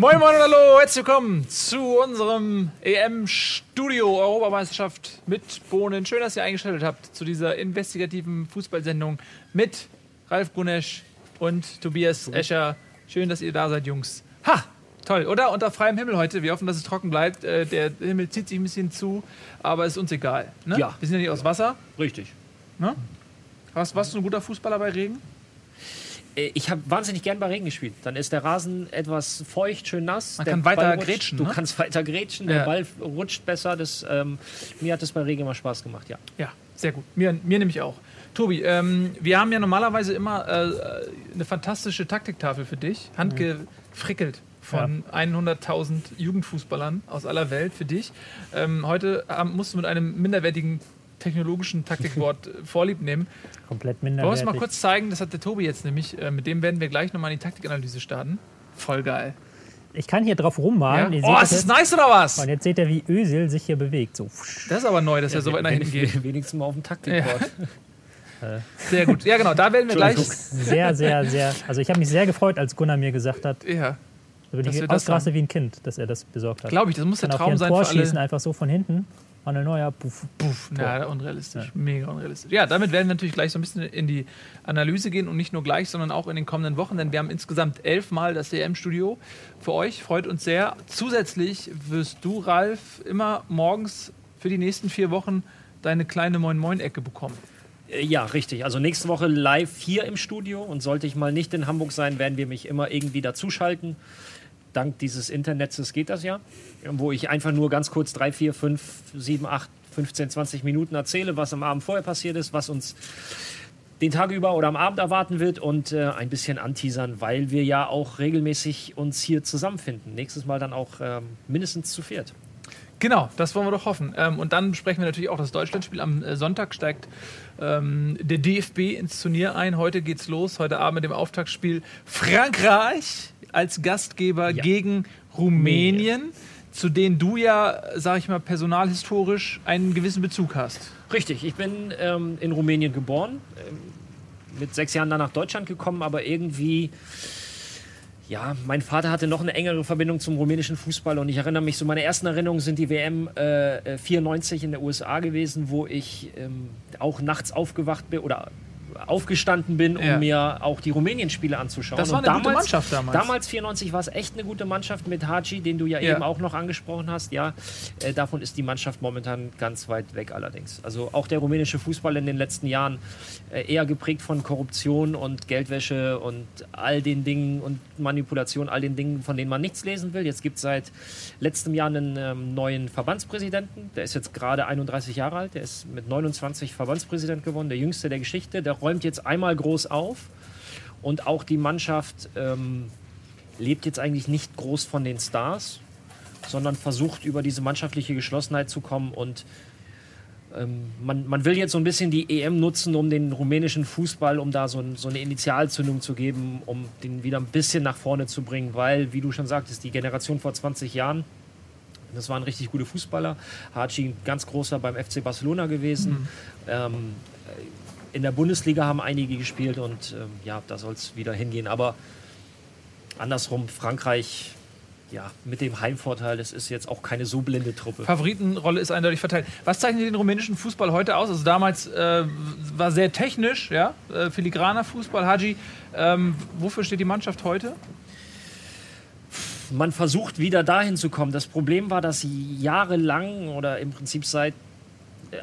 Moin Moin und Hallo, herzlich willkommen zu unserem EM-Studio Europameisterschaft mit Bohnen. Schön, dass ihr eingeschaltet habt zu dieser investigativen Fußballsendung mit Ralf Gunesch und Tobias Escher. Schön, dass ihr da seid, Jungs. Ha! Toll, oder? Unter freiem Himmel heute. Wir hoffen, dass es trocken bleibt. Äh, der Himmel zieht sich ein bisschen zu, aber ist uns egal. Ne? Ja. Wir sind ja nicht aus Wasser. Richtig. Ne? Warst, warst du ein guter Fußballer bei Regen? Äh, Ich habe wahnsinnig gern bei Regen gespielt. Dann ist der Rasen etwas feucht, schön nass. Man der kann weiter rutscht, grätschen, Du ne? kannst weiter grätschen, Ja. der Ball rutscht besser. Das, ähm, mir hat das bei Regen immer Spaß gemacht, ja. Ja, sehr gut. Mir, mir nämlich auch. Tobi, ähm, wir haben ja normalerweise immer äh, eine fantastische Taktiktafel für dich, handgefrickelt von 100.000 Jugendfußballern aus aller Welt für dich. Ähm, heute haben, musst du mit einem minderwertigen technologischen Taktikwort äh, Vorlieb nehmen. Komplett Wollen wir es minderwertig. mal kurz zeigen? Das hat der Tobi jetzt nämlich. Äh, mit dem werden wir gleich nochmal in die Taktikanalyse starten. Voll geil. Ich kann hier drauf rummalen. Ihr Oh, ist das jetzt. nice oder was? Und jetzt seht ihr, wie Ösil sich hier bewegt. So. Das ist aber neu, dass er so weit nach hinten geht. Wenigstens mal auf dem Taktikboard. Sehr gut. Ja, genau. Da werden wir gleich. Sehr, sehr, sehr. Also ich habe mich sehr gefreut, als Gunnar mir gesagt hat, Ja, da bin ich ausgerastet wie ein Kind, dass er das besorgt hat. glaube ich, das muss der Kann auch hier Traum ein sein Tor für alle. einfach so von hinten. Manuel Neuer, puff. Puff, ja, unrealistisch. Mega unrealistisch. Ja, damit werden wir natürlich gleich so ein bisschen in die Analyse gehen und nicht nur gleich, sondern auch in den kommenden Wochen, denn wir haben insgesamt elfmal das EM-Studio für euch. Freut uns sehr. Zusätzlich wirst du, Ralf, immer morgens für die nächsten vier Wochen deine kleine Moin-Moin-Ecke bekommen. Äh, Ja, richtig. Also nächste Woche live hier im Studio. Und sollte ich mal nicht in Hamburg sein, werden wir mich immer irgendwie dazuschalten. Dank dieses Internets geht das ja. Wo ich einfach nur ganz kurz drei, vier, fünf, sieben, acht, 15, 20 Minuten erzähle, was am Abend vorher passiert ist, was uns den Tag über oder am Abend erwarten wird und äh, ein bisschen anteasern, weil wir ja auch regelmäßig uns hier zusammenfinden. Nächstes Mal dann auch ähm, mindestens zu viert. Genau, das wollen wir doch hoffen. Ähm, und dann besprechen wir natürlich auch das Deutschlandspiel. Am äh, Sonntag steigt ähm, der DFB ins Turnier ein. Heute geht's los. Heute Abend mit dem Auftaktspiel Frankreich als Gastgeber Ja. gegen Rumänien, zu denen du ja, sag ich mal, personalhistorisch einen gewissen Bezug hast. Richtig, ich bin ähm, in Rumänien geboren, ähm, mit sechs Jahren dann nach Deutschland gekommen, aber irgendwie, ja, mein Vater hatte noch eine engere Verbindung zum rumänischen Fußball und ich erinnere mich, so meine ersten Erinnerungen sind die WM äh, äh, 94 in der USA gewesen, wo ich ähm, auch nachts aufgewacht bin oder aufgestanden bin, um Ja. mir auch die Rumänien-Spiele anzuschauen. Das war eine gute Mannschaft damals. Damals 94 war es echt eine gute Mannschaft mit Haji, den du ja, Ja. eben auch noch angesprochen hast. Ja, äh, davon ist die Mannschaft momentan ganz weit weg allerdings. Also auch der rumänische Fußball in den letzten Jahren äh, eher geprägt von Korruption und Geldwäsche und all den Dingen und Manipulation, all den Dingen, von denen man nichts lesen will. Jetzt gibt es seit letztem Jahr einen ähm, neuen Verbandspräsidenten. Der ist jetzt gerade 31 Jahre alt. Der ist mit 29 Verbandspräsident geworden, der jüngste der Geschichte. Der räumt jetzt einmal groß auf. Und auch die Mannschaft ähm, lebt jetzt eigentlich nicht groß von den Stars, sondern versucht über diese mannschaftliche Geschlossenheit zu kommen. Und ähm, man, man will jetzt so ein bisschen die EM nutzen, um den rumänischen Fußball, um da so, ein, so eine Initialzündung zu geben, um den wieder ein bisschen nach vorne zu bringen, weil, wie du schon sagtest, die Generation vor 20 Jahren, das waren richtig gute Fußballer. Ein ganz großer beim FC Barcelona gewesen. Ähm, in der Bundesliga haben einige gespielt und ähm, ja, da soll es wieder hingehen. Aber andersrum, Frankreich, ja, mit dem Heimvorteil, das ist jetzt auch keine so blinde Truppe. Favoritenrolle ist eindeutig verteilt. Was zeichnet den rumänischen Fußball heute aus? Also damals äh, war sehr technisch, ja, äh, filigraner Fußball. Haji, ähm, wofür steht die Mannschaft heute? man versucht wieder dahin zu kommen. Das Problem war, dass jahrelang oder im Prinzip seit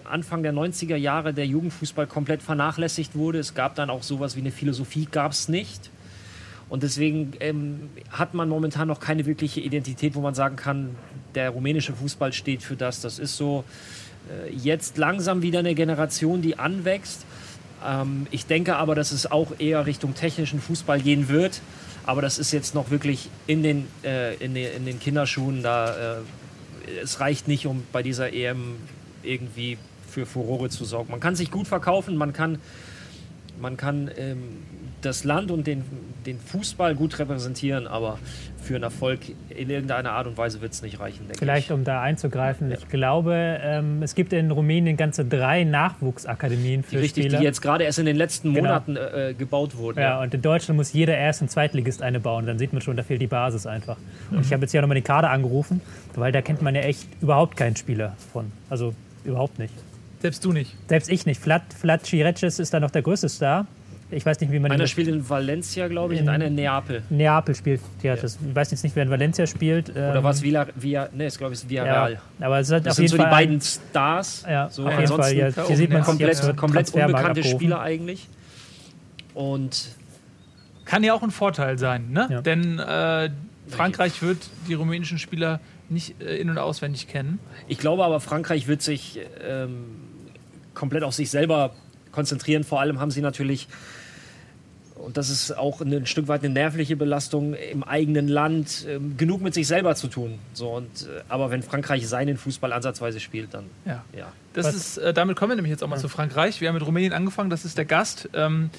Anfang der 90er Jahre der Jugendfußball komplett vernachlässigt wurde. Es gab dann auch sowas wie eine Philosophie, gab es nicht. Und deswegen ähm, hat man momentan noch keine wirkliche Identität, wo man sagen kann, der rumänische Fußball steht für das. Das ist so äh, jetzt langsam wieder eine Generation, die anwächst. Ähm, ich denke aber, dass es auch eher Richtung technischen Fußball gehen wird. Aber das ist jetzt noch wirklich in den, äh, in den, in den Kinderschuhen. Da, äh, es reicht nicht, um bei dieser EM irgendwie für Furore zu sorgen. Man kann sich gut verkaufen, man kann man kann ähm, das Land und den, den Fußball gut repräsentieren, aber für einen Erfolg in irgendeiner Art und Weise wird es nicht reichen. Vielleicht, ich. um da einzugreifen, ja. ich glaube, ähm, es gibt in Rumänien ganze drei Nachwuchsakademien für die richtig, Spieler. Die jetzt gerade erst in den letzten genau. Monaten äh, gebaut wurden. Ja, ja, und in Deutschland muss jeder Erst- und Zweitligist eine bauen. Dann sieht man schon, da fehlt die Basis einfach. Und ich habe jetzt hier nochmal den Kader angerufen, weil da kennt man ja echt überhaupt keinen Spieler von. Also überhaupt nicht. Selbst du nicht? Selbst ich nicht. Flat, Flat Chireches ist da noch der größte Star. Ich weiß nicht, wie man Einer spielt in Valencia, glaube ich, in, und einer in Neapel. Neapel spielt Chireches. Ja. Ich weiß jetzt nicht, wer in Valencia spielt. Oder ähm, was Villa, Villa ne, ist glaube ich Villarreal. Ja, aber es hat das auf sind jeden so Fall die beiden Stars. Ja, so, auf jeden Fall. Ja, hier sieht man komplett, komplett unbekannte Spieler eigentlich. Und kann ja auch ein Vorteil sein, ne? Ja. Denn äh, Frankreich wird die rumänischen Spieler nicht äh, in- und auswendig kennen. Ich glaube aber, Frankreich wird sich ähm, komplett auf sich selber konzentrieren. Vor allem haben sie natürlich, und das ist auch ein Stück weit eine nervliche Belastung, im eigenen Land ähm, genug mit sich selber zu tun. So, und, äh, aber wenn Frankreich seinen Fußball ansatzweise spielt, dann Ja. ja. Das Was- ist, äh, damit kommen wir nämlich jetzt auch mal zu Frankreich. Wir haben mit Rumänien angefangen, das ist der Gast. Ähm,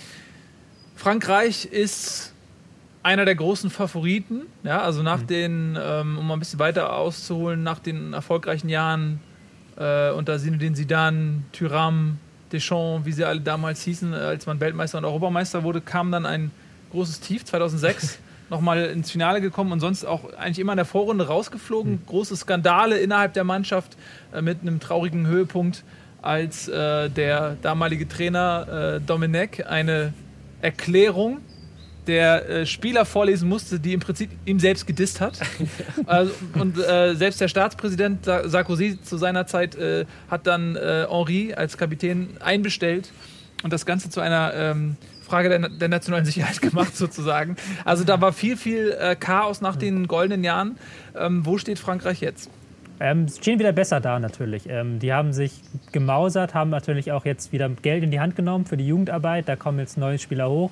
Frankreich ist einer der großen Favoriten. Ja, also nach den, ähm, um mal ein bisschen weiter auszuholen, nach den erfolgreichen Jahren äh, unter Zinedine Zidane, Thuram, Deschamps, wie sie alle damals hießen, als man Weltmeister und Europameister wurde, kam dann ein großes Tief 2006. Nochmal ins Finale gekommen und sonst auch eigentlich immer in der Vorrunde rausgeflogen. Große Skandale innerhalb der Mannschaft äh, mit einem traurigen Höhepunkt, als äh, der damalige Trainer äh, Domenech eine Erklärung der äh, Spieler vorlesen musste, die im Prinzip ihm selbst gedisst hat. also, und äh, selbst der Staatspräsident Sa- Sarkozy zu seiner Zeit äh, hat dann äh, Henri als Kapitän einbestellt und das Ganze zu einer ähm, Frage der, der nationalen Sicherheit gemacht, sozusagen. Also da war viel, viel äh, Chaos nach den goldenen Jahren. Ähm, wo steht Frankreich jetzt? Ähm, sie stehen wieder besser da natürlich. Ähm, die haben sich gemausert, haben natürlich auch jetzt wieder Geld in die Hand genommen für die Jugendarbeit. Da kommen jetzt neue Spieler hoch,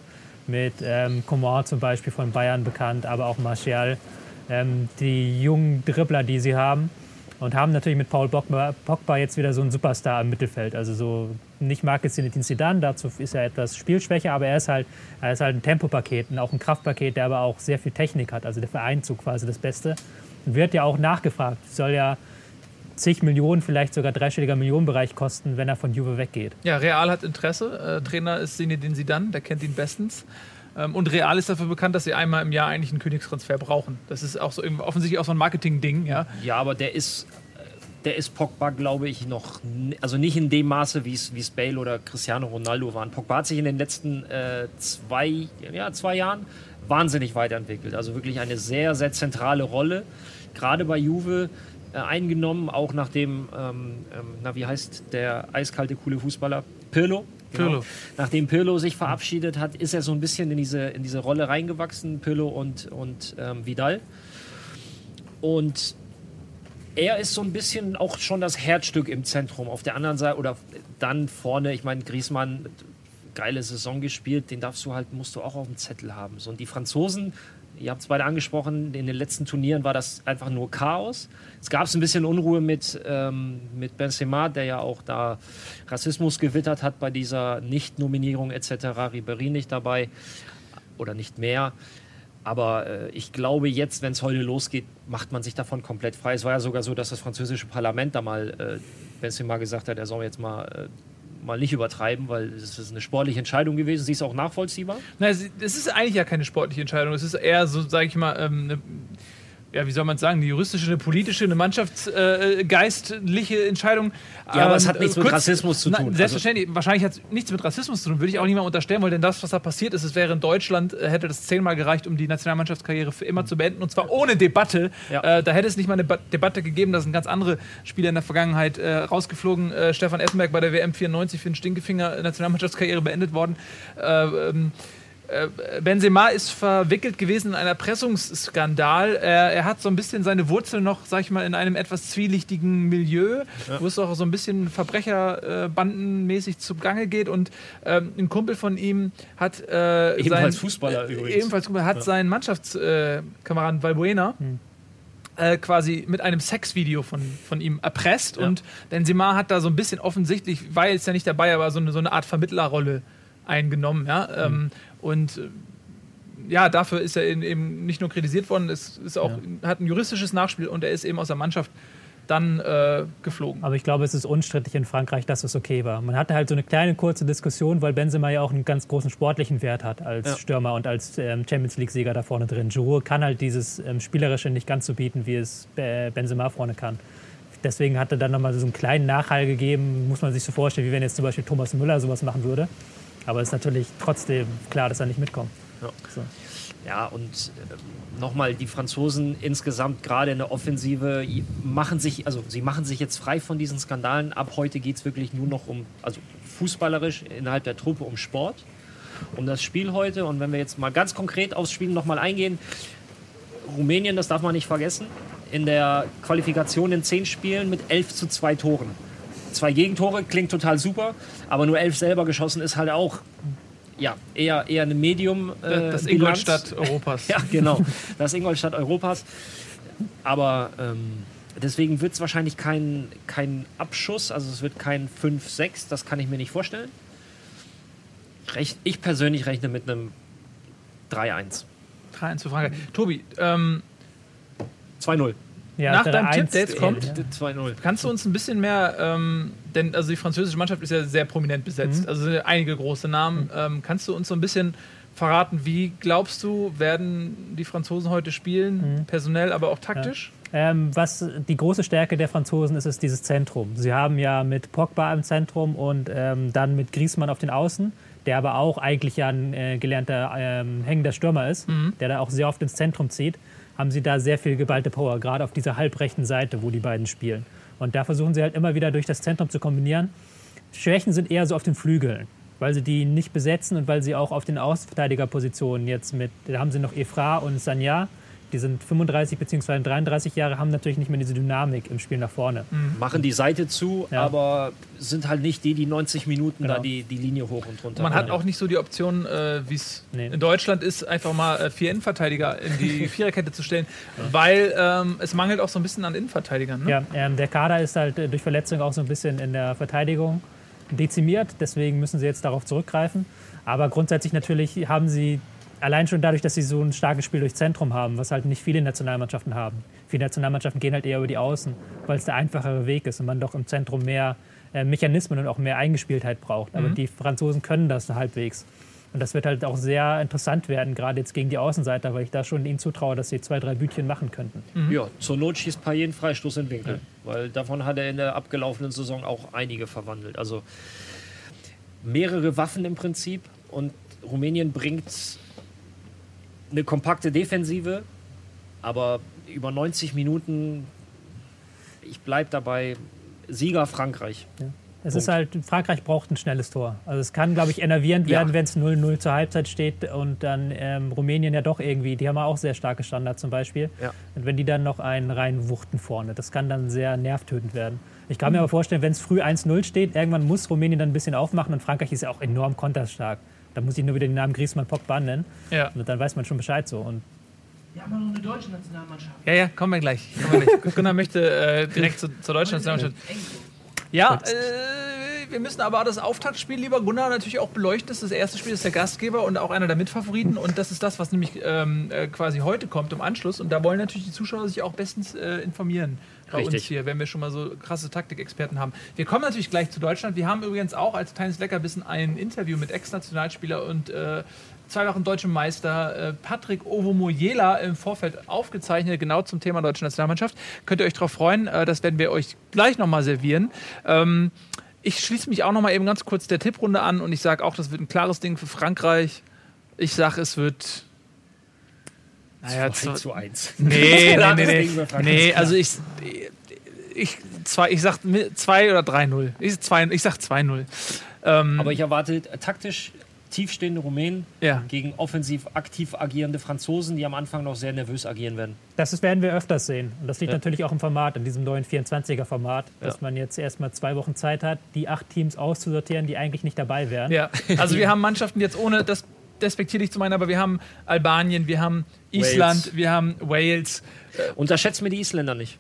mit ähm, Coman zum Beispiel von Bayern bekannt, aber auch Martial. Ähm, die jungen Dribbler, die sie haben. Und haben natürlich mit Paul Pogba, Pogba jetzt wieder so einen Superstar im Mittelfeld. Also so nicht Marcus Zinedine Zidane, dazu ist er etwas spielschwächer, aber er ist halt, er ist halt ein Tempopaket und auch ein Kraftpaket, der aber auch sehr viel Technik hat. Also der Vereinzug quasi das Beste. Und wird ja auch nachgefragt. Soll ja zig Millionen, vielleicht sogar dreistelliger Millionenbereich kosten, wenn er von Juve weggeht. Ja, Real hat Interesse. Äh, Trainer ist Zinedine Zidane, der kennt ihn bestens. Ähm, und Real ist dafür bekannt, dass sie einmal im Jahr eigentlich einen Königstransfer brauchen. Das ist auch so offensichtlich auch so ein Marketing-Ding, ja. Ja, aber der ist, der ist Pogba, glaube ich, noch, also nicht in dem Maße, wie es wie es Bale oder Cristiano Ronaldo waren. Pogba hat sich in den letzten äh, zwei, ja, zwei Jahren wahnsinnig weiterentwickelt. Also wirklich eine sehr, sehr zentrale Rolle, gerade bei Juve äh, eingenommen, auch nachdem, ähm, ähm, na wie heißt der eiskalte, coole Fußballer? Pirlo. Genau. Pirlo. Nachdem Pirlo sich verabschiedet hat, ist er so ein bisschen in diese, in diese Rolle reingewachsen, Pirlo und, und ähm, Vidal. Und er ist so ein bisschen auch schon das Herzstück im Zentrum. Auf der anderen Seite oder dann vorne, ich meine, Griezmann, geile Saison gespielt, den darfst du halt, musst du auch auf dem Zettel haben. So, und die Franzosen, ihr habt es beide angesprochen, in den letzten Turnieren war das einfach nur Chaos. Es gab ein bisschen Unruhe mit, ähm, mit Benzema, der ja auch da Rassismus gewittert hat bei dieser Nicht-Nominierung etc. Ribéry nicht dabei oder nicht mehr. Aber äh, ich glaube, jetzt, wenn es heute losgeht, macht man sich davon komplett frei. Es war ja sogar so, dass das französische Parlament da mal äh, Benzema gesagt hat, er soll jetzt mal, äh, mal nicht übertreiben, weil es ist eine sportliche Entscheidung gewesen. Sie ist auch nachvollziehbar. Na, es ist eigentlich ja keine sportliche Entscheidung. Es ist eher so, sage ich mal, ähm, eine, ja, wie soll man es sagen, eine juristische, eine politische, eine mannschaftsgeistliche Entscheidung. Ja, aber es Ähm, hat nichts mit kurz- Rassismus zu Na, tun. Also Selbstverständlich, wahrscheinlich hat es nichts mit Rassismus zu tun, würde ich auch niemandem unterstellen wollen, denn das, was da passiert ist, es wäre in Deutschland, äh, hätte das zehnmal gereicht, um die Nationalmannschaftskarriere für immer zu beenden und zwar ohne Debatte. Ja. Äh, da hätte es nicht mal eine ba Debatte gegeben, da sind ganz andere Spieler in der Vergangenheit äh, rausgeflogen. Äh, Stefan Essenberg bei der WM 94 für den Stinkefinger Nationalmannschaftskarriere beendet worden. Äh, ähm, äh, Benzema ist verwickelt gewesen in einen Erpressungsskandal. Er, er hat so ein bisschen seine Wurzeln noch, sag ich mal, in einem etwas zwielichtigen Milieu, wo es auch so ein bisschen Verbrecherbandenmäßig zugange geht. Und ähm, ein Kumpel von ihm hat äh, Ebenfalls sein, Fußballer äh, übrigens. Ebenfalls hat seinen Mannschaftskameraden Valbuena äh, quasi mit einem Sexvideo von, von ihm erpresst. Ja. Und Benzema hat da so ein bisschen offensichtlich, war jetzt ja nicht dabei, aber so eine, so eine Art Vermittlerrolle eingenommen. Ja? Mhm. Und ja, dafür ist er eben nicht nur kritisiert worden, es ist auch, ja. hat ein juristisches Nachspiel und er ist eben aus der Mannschaft dann äh, geflogen. Aber ich glaube, es ist unstrittig in Frankreich, dass es okay war. Man hatte halt so eine kleine kurze Diskussion, weil Benzema ja auch einen ganz großen sportlichen Wert hat als ja. Stürmer und als ähm, Champions League-Sieger da vorne drin. Giroud kann halt dieses ähm, Spielerische nicht ganz so bieten, wie es äh, Benzema vorne kann. Deswegen hat er dann nochmal so einen kleinen Nachhall gegeben, muss man sich so vorstellen, wie wenn jetzt zum Beispiel Thomas Müller sowas machen würde. Aber es ist natürlich trotzdem klar, dass er nicht mitkommt. Ja. So. Ja, und äh, nochmal, die Franzosen insgesamt gerade in der Offensive machen sich, also sie machen sich jetzt frei von diesen Skandalen. Ab heute geht es wirklich nur noch um, also fußballerisch innerhalb der Truppe um Sport, um das Spiel heute. Und wenn wir jetzt mal ganz konkret aufs Spiel nochmal eingehen, Rumänien, das darf man nicht vergessen, in der Qualifikation in zehn Spielen mit elf zu zwei Toren. Zwei Gegentore klingt total super, aber nur elf selber geschossen ist halt auch ja, eher, eher eine Medium. Äh, das Ingolstadt Europas. ja, genau. Das Ingolstadt Europas. Aber ähm, deswegen wird es wahrscheinlich kein, kein Abschuss, also es wird kein 5-6, das kann ich mir nicht vorstellen. Rech ich persönlich rechne mit einem 3-1. 3-1 für Frankreich. Tobi, ähm, 2-0. Ja, Nach deinem Tipp, der jetzt kommt, 2-0. Kannst du uns ein bisschen mehr, ähm, denn also die französische Mannschaft ist ja sehr prominent besetzt, mhm. also einige große Namen. Mhm. Ähm, kannst du uns so ein bisschen verraten, wie glaubst du, werden die Franzosen heute spielen, mhm. personell, aber auch taktisch? Ja. Ähm, was die große Stärke der Franzosen ist, ist dieses Zentrum. Sie haben ja mit Pogba im Zentrum und ähm, dann mit Griezmann auf den Außen, der aber auch eigentlich ja ein äh, gelernter ähm, hängender Stürmer ist, mhm. der da auch sehr oft ins Zentrum zieht haben sie da sehr viel geballte Power, gerade auf dieser halbrechten Seite, wo die beiden spielen. Und da versuchen sie halt immer wieder durch das Zentrum zu kombinieren. Schwächen sind eher so auf den Flügeln, weil sie die nicht besetzen und weil sie auch auf den Außenverteidigerpositionen jetzt mit, da haben sie noch Efra und Sanya, die sind 35 bzw. 33 Jahre, haben natürlich nicht mehr diese Dynamik im Spiel nach vorne. Mhm. Machen die Seite zu, ja. aber sind halt nicht die, die 90 Minuten genau. da die, die Linie hoch und runter. Man hat auch nicht so die Option, äh, wie es nee. in Deutschland ist, einfach mal äh, vier Innenverteidiger in die Viererkette zu stellen, ja. weil ähm, es mangelt auch so ein bisschen an Innenverteidigern. Ne? Ja, ähm, der Kader ist halt äh, durch Verletzung auch so ein bisschen in der Verteidigung dezimiert, deswegen müssen sie jetzt darauf zurückgreifen. Aber grundsätzlich natürlich haben sie allein schon dadurch, dass sie so ein starkes Spiel durch Zentrum haben, was halt nicht viele Nationalmannschaften haben. Viele Nationalmannschaften gehen halt eher über die Außen, weil es der einfachere Weg ist und man doch im Zentrum mehr äh, Mechanismen und auch mehr Eingespieltheit braucht. Aber mhm. die Franzosen können das halbwegs. Und das wird halt auch sehr interessant werden, gerade jetzt gegen die Außenseiter, weil ich da schon ihnen zutraue, dass sie zwei, drei Bütchen machen könnten. Mhm. Ja, zur Not schießt Payet einen Freistoß in Winkel, ja. weil davon hat er in der abgelaufenen Saison auch einige verwandelt. Also mehrere Waffen im Prinzip und Rumänien bringt eine kompakte Defensive, aber über 90 Minuten, ich bleibe dabei, Sieger Frankreich. Ja. Es Punkt. ist halt, Frankreich braucht ein schnelles Tor. Also es kann, glaube ich, enervierend ja. werden, wenn es 0-0 zur Halbzeit steht und dann ähm, Rumänien ja doch irgendwie, die haben auch sehr starke Standards zum Beispiel. Ja. Und wenn die dann noch einen reinwuchten vorne, das kann dann sehr nervtötend werden. Ich kann mhm. mir aber vorstellen, wenn es früh 1-0 steht, irgendwann muss Rumänien dann ein bisschen aufmachen und Frankreich ist ja auch enorm konterstark. Da muss ich nur wieder den Namen Griezmann Pogba nennen. Ja. Und dann weiß man schon Bescheid so. Und wir haben noch eine deutsche Nationalmannschaft. Ja, ja, kommen wir gleich. Kommen wir gleich. Gunnar möchte äh, direkt zu, zur deutschen Nationalmannschaft. Ja, äh, wir müssen aber das Auftaktspiel, lieber Gunnar, natürlich auch beleuchten. Das ist das erste Spiel, das ist der Gastgeber und auch einer der Mitfavoriten. Und das ist das, was nämlich ähm, äh, quasi heute kommt im Anschluss. Und da wollen natürlich die Zuschauer sich auch bestens äh, informieren bei Richtig. uns hier, wenn wir schon mal so krasse Taktikexperten haben. Wir kommen natürlich gleich zu Deutschland. Wir haben übrigens auch als kleines Leckerbissen ein Interview mit Ex-Nationalspieler und äh, zwei Wochen deutschem Meister äh, Patrick Ovomoyela im Vorfeld aufgezeichnet, genau zum Thema deutsche Nationalmannschaft. Könnt ihr euch darauf freuen, äh, das werden wir euch gleich nochmal servieren. Ähm, ich schließe mich auch nochmal eben ganz kurz der Tipprunde an und ich sage auch, das wird ein klares Ding für Frankreich. Ich sage, es wird naja, 2 zu 1. Nee, nee, nee, nee. nee also ich, ich, zwei, ich sag 2 oder 3-0. Ich, ich sag 2-0. Ähm, Aber ich erwarte taktisch tiefstehende Rumänen ja. gegen offensiv aktiv agierende Franzosen, die am Anfang noch sehr nervös agieren werden. Das werden wir öfters sehen. Und das liegt ja. natürlich auch im Format, in diesem neuen 24er-Format, dass ja. man jetzt erstmal zwei Wochen Zeit hat, die acht Teams auszusortieren, die eigentlich nicht dabei wären. Ja, also wir haben Mannschaften jetzt ohne das despektierlich zu meinen, aber wir haben Albanien, wir haben Island, Wales. wir haben Wales. Unterschätzt mir die Isländer nicht.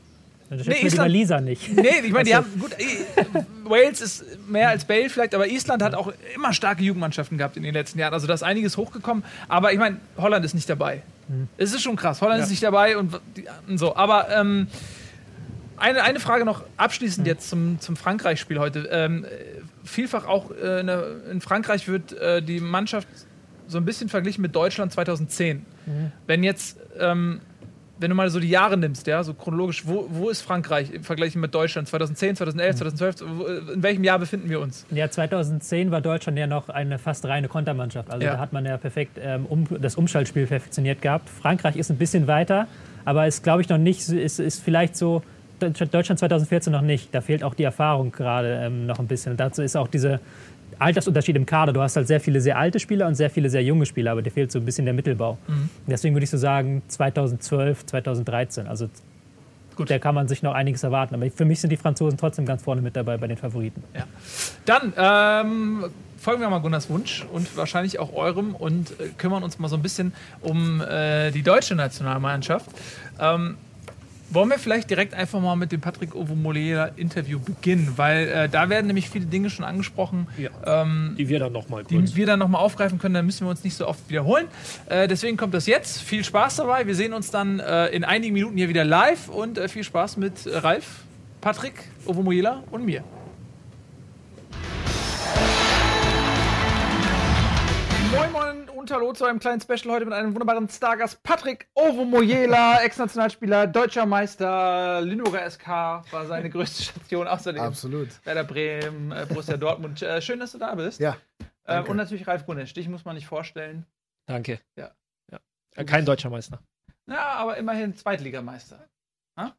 Dann nee, Island, Lisa nicht. Nee, ich meine, die haben gut. Äh, Wales ist mehr als Bale vielleicht, aber Island hat auch immer starke Jugendmannschaften gehabt in den letzten Jahren. Also da ist einiges hochgekommen. Aber ich meine, Holland ist nicht dabei. Mhm. Es ist schon krass. Holland ja. ist nicht dabei und, und so. Aber ähm, eine, eine Frage noch abschließend mhm. jetzt zum, zum Frankreich-Spiel heute. Ähm, vielfach auch äh, in Frankreich wird äh, die Mannschaft so ein bisschen verglichen mit Deutschland 2010. Mhm. Wenn jetzt, ähm, wenn du mal so die Jahre nimmst, ja, so chronologisch, wo, wo ist Frankreich im Vergleich mit Deutschland? 2010, 2011, mhm. 2012? In welchem Jahr befinden wir uns? Ja, 2010 war Deutschland ja noch eine fast reine Kontermannschaft. Also ja. da hat man ja perfekt ähm, um, das Umschaltspiel perfektioniert gehabt. Frankreich ist ein bisschen weiter, aber ist, glaube ich, noch nicht, ist, ist vielleicht so Deutschland 2014 noch nicht. Da fehlt auch die Erfahrung gerade ähm, noch ein bisschen. Und dazu ist auch dieser Altersunterschied im Kader. Du hast halt sehr viele sehr alte Spieler und sehr viele sehr junge Spieler, aber dir fehlt so ein bisschen der Mittelbau. Mhm. Deswegen würde ich so sagen 2012, 2013. Also Gut. Da kann man sich noch einiges erwarten. Aber für mich sind die Franzosen trotzdem ganz vorne mit dabei bei den Favoriten. Ja. Dann ähm, folgen wir mal Gunnars Wunsch und wahrscheinlich auch eurem und äh, kümmern uns mal so ein bisschen um äh, die deutsche Nationalmannschaft. Ähm, wollen wir vielleicht direkt einfach mal mit dem Patrick Ovomolera Interview beginnen, weil äh, da werden nämlich viele Dinge schon angesprochen, ja, ähm, die wir dann nochmal die wir dann noch mal aufgreifen können. Dann müssen wir uns nicht so oft wiederholen. Äh, deswegen kommt das jetzt. Viel Spaß dabei. Wir sehen uns dann äh, in einigen Minuten hier wieder live und äh, viel Spaß mit Ralf, Patrick Ovomoyela und mir. Moin Moin und hallo zu einem kleinen Special heute mit einem wunderbaren Stargast Patrick Ovomoyela, Ex-Nationalspieler, deutscher Meister, Lüneburger SK war seine größte Station, außerdem Absolut. Werder Bremen, äh, Borussia Dortmund. Äh, schön, dass du da bist. Ja. Äh, und natürlich Ralf Gunesch, dich muss man nicht vorstellen. Danke. Ja. ja. Kein deutscher Meister. Ja, aber immerhin Zweitligameister.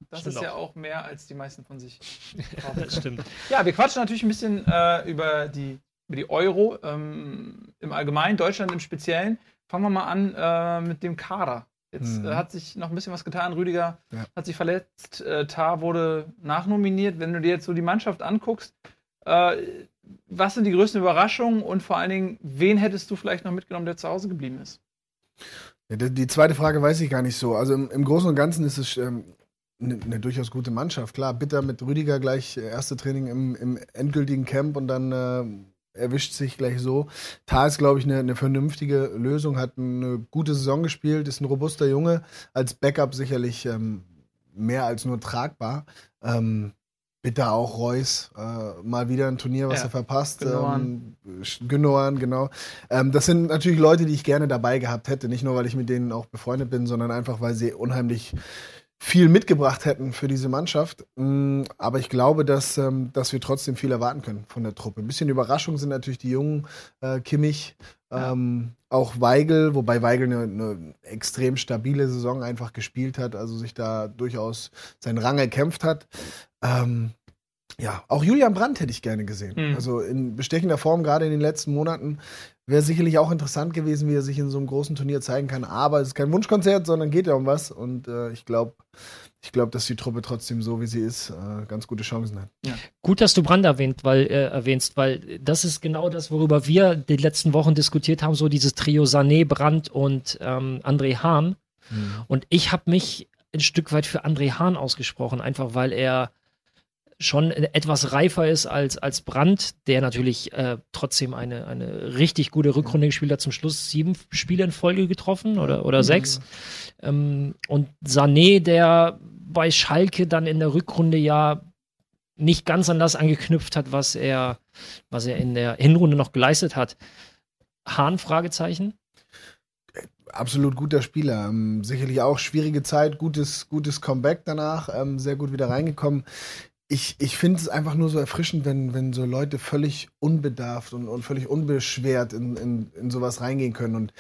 Das stimmt ist ja auch mehr, als die meisten von sich. das stimmt. Ja, wir quatschen natürlich ein bisschen äh, über die über die Euro ähm, im Allgemeinen, Deutschland im Speziellen. Fangen wir mal an äh, mit dem Kader. Jetzt mhm. äh, hat sich noch ein bisschen was getan. Rüdiger ja. hat sich verletzt. Äh, Tar wurde nachnominiert. Wenn du dir jetzt so die Mannschaft anguckst, äh, was sind die größten Überraschungen und vor allen Dingen, wen hättest du vielleicht noch mitgenommen, der zu Hause geblieben ist? Ja, die, die, zweite Frage weiß ich gar nicht so. Also im, im Großen und Ganzen ist es ähm, eine, eine, durchaus gute Mannschaft. Klar, bitter mit Rüdiger gleich äh, erste Training im, im endgültigen Camp und dann äh, erwischt sich gleich so. Tar ist, glaube ich, eine, eine, vernünftige Lösung, hat eine gute Saison gespielt, ist ein robuster Junge, als Backup sicherlich ähm, mehr als nur tragbar. Ähm, bitte auch Reus, äh, mal wieder ein Turnier, was ja. er verpasst. Gündogan, ähm, Gündogan genau. Ähm, das sind natürlich Leute, die ich gerne dabei gehabt hätte, nicht nur, weil ich mit denen auch befreundet bin, sondern einfach, weil sie unheimlich viel mitgebracht hätten für diese Mannschaft. Mm, aber ich glaube, dass, ähm, dass wir trotzdem viel erwarten können von der Truppe. Ein bisschen Überraschung sind natürlich die Jungen, äh, Kimmich, ähm, ja. auch Weigel, wobei Weigel eine, eine, extrem stabile Saison einfach gespielt hat, also sich da durchaus seinen Rang erkämpft hat. Ähm, ja, auch Julian Brandt hätte ich gerne gesehen. Mhm. Also in bestechender Form, gerade in den letzten Monaten. Wäre sicherlich auch interessant gewesen, wie er sich in so einem großen Turnier zeigen kann. Aber es ist kein Wunschkonzert, sondern geht ja um was. Und äh, ich glaube, ich glaube, dass die Truppe trotzdem so, wie sie ist, äh, ganz gute Chancen hat. Ja. Gut, dass du Brand erwähnt, weil, äh, erwähnst, weil das ist genau das, worüber wir die letzten Wochen diskutiert haben, so dieses Trio Sané, Brand und ähm, André Hahn. Mhm. Und ich habe mich ein Stück weit für André Hahn ausgesprochen, einfach weil er schon etwas reifer ist als, als Brandt, der natürlich äh, trotzdem eine, eine richtig gute Rückrunde gespielt hat. Zum Schluss sieben Spiele in Folge getroffen oder, oder sechs. Ähm, und Sané, der bei Schalke dann in der Rückrunde ja nicht ganz an das angeknüpft hat, was er, was er in der Hinrunde noch geleistet hat. Hahn, Fragezeichen? Absolut guter Spieler. Ähm, sicherlich auch schwierige Zeit, gutes, gutes Comeback danach, ähm, sehr gut wieder reingekommen ich, ich finde es einfach nur so erfrischend, wenn, wenn so Leute völlig unbedarft und, und völlig unbeschwert in, in, in sowas reingehen können. Und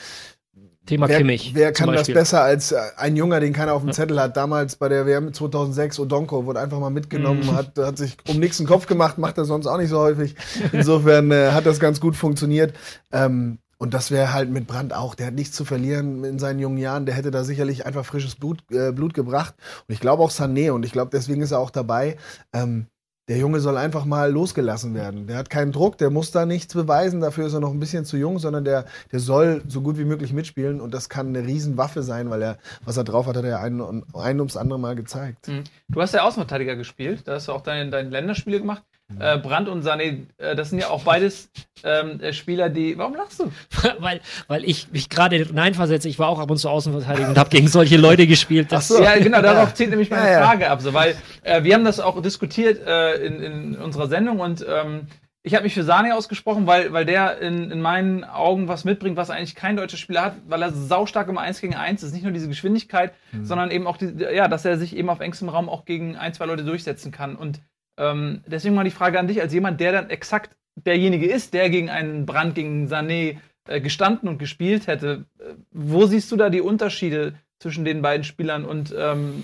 Thema wer, Kimmich. Wer kann das besser als äh, ein Junger, den keiner auf dem. Zettel hat? Damals bei der WM 2006, Odonko wurde einfach mal mitgenommen, mhm. hat, hat sich um nichts einen Kopf gemacht, macht er sonst auch nicht so häufig. Insofern äh, hat das ganz gut funktioniert. Ähm, und das wäre halt mit Brandt auch. Der hat nichts zu verlieren in seinen jungen Jahren. Der hätte da sicherlich einfach frisches Blut, äh, Blut gebracht. Und ich glaube auch Sané. Und ich glaube, deswegen ist er auch dabei. Ähm, der Junge soll einfach mal losgelassen werden. Der hat keinen Druck, der muss da nichts beweisen, dafür ist er noch ein bisschen zu jung, sondern der, der soll so gut wie möglich mitspielen und das kann eine Riesenwaffe sein, weil er, was er drauf hat, hat er ein, ein ums andere Mal gezeigt. Mhm. Du hast ja Außenverteidiger gespielt, da hast du auch deine, deine Länderspiele gemacht. Äh, Brandt und Sané, äh, das sind ja auch beides ähm, äh, Spieler, die. Warum lachst du? weil, weil ich mich gerade hineinversetze. Ich war auch ab und zu Außenverteidiger und habe gegen solche Leute gespielt. Ach so. Ja, genau, darauf zählt nämlich meine ja, Frage ab. So, weil äh, wir haben das auch diskutiert äh, in, in unserer Sendung und ähm, ich habe mich für Sané ausgesprochen, weil, weil der in, in meinen Augen was mitbringt, was eigentlich kein deutscher Spieler hat, weil er saustark im 1 gegen 1 ist. Nicht nur diese Geschwindigkeit, mhm. sondern eben auch, die, ja, dass er sich eben auf engstem Raum auch gegen ein, zwei Leute durchsetzen kann. Und ähm, deswegen mal die Frage an dich, als jemand, der dann exakt derjenige ist, der gegen einen Brand, gegen Sané äh, gestanden und gespielt hätte. Äh, wo siehst du da die Unterschiede zwischen den beiden Spielern und ähm,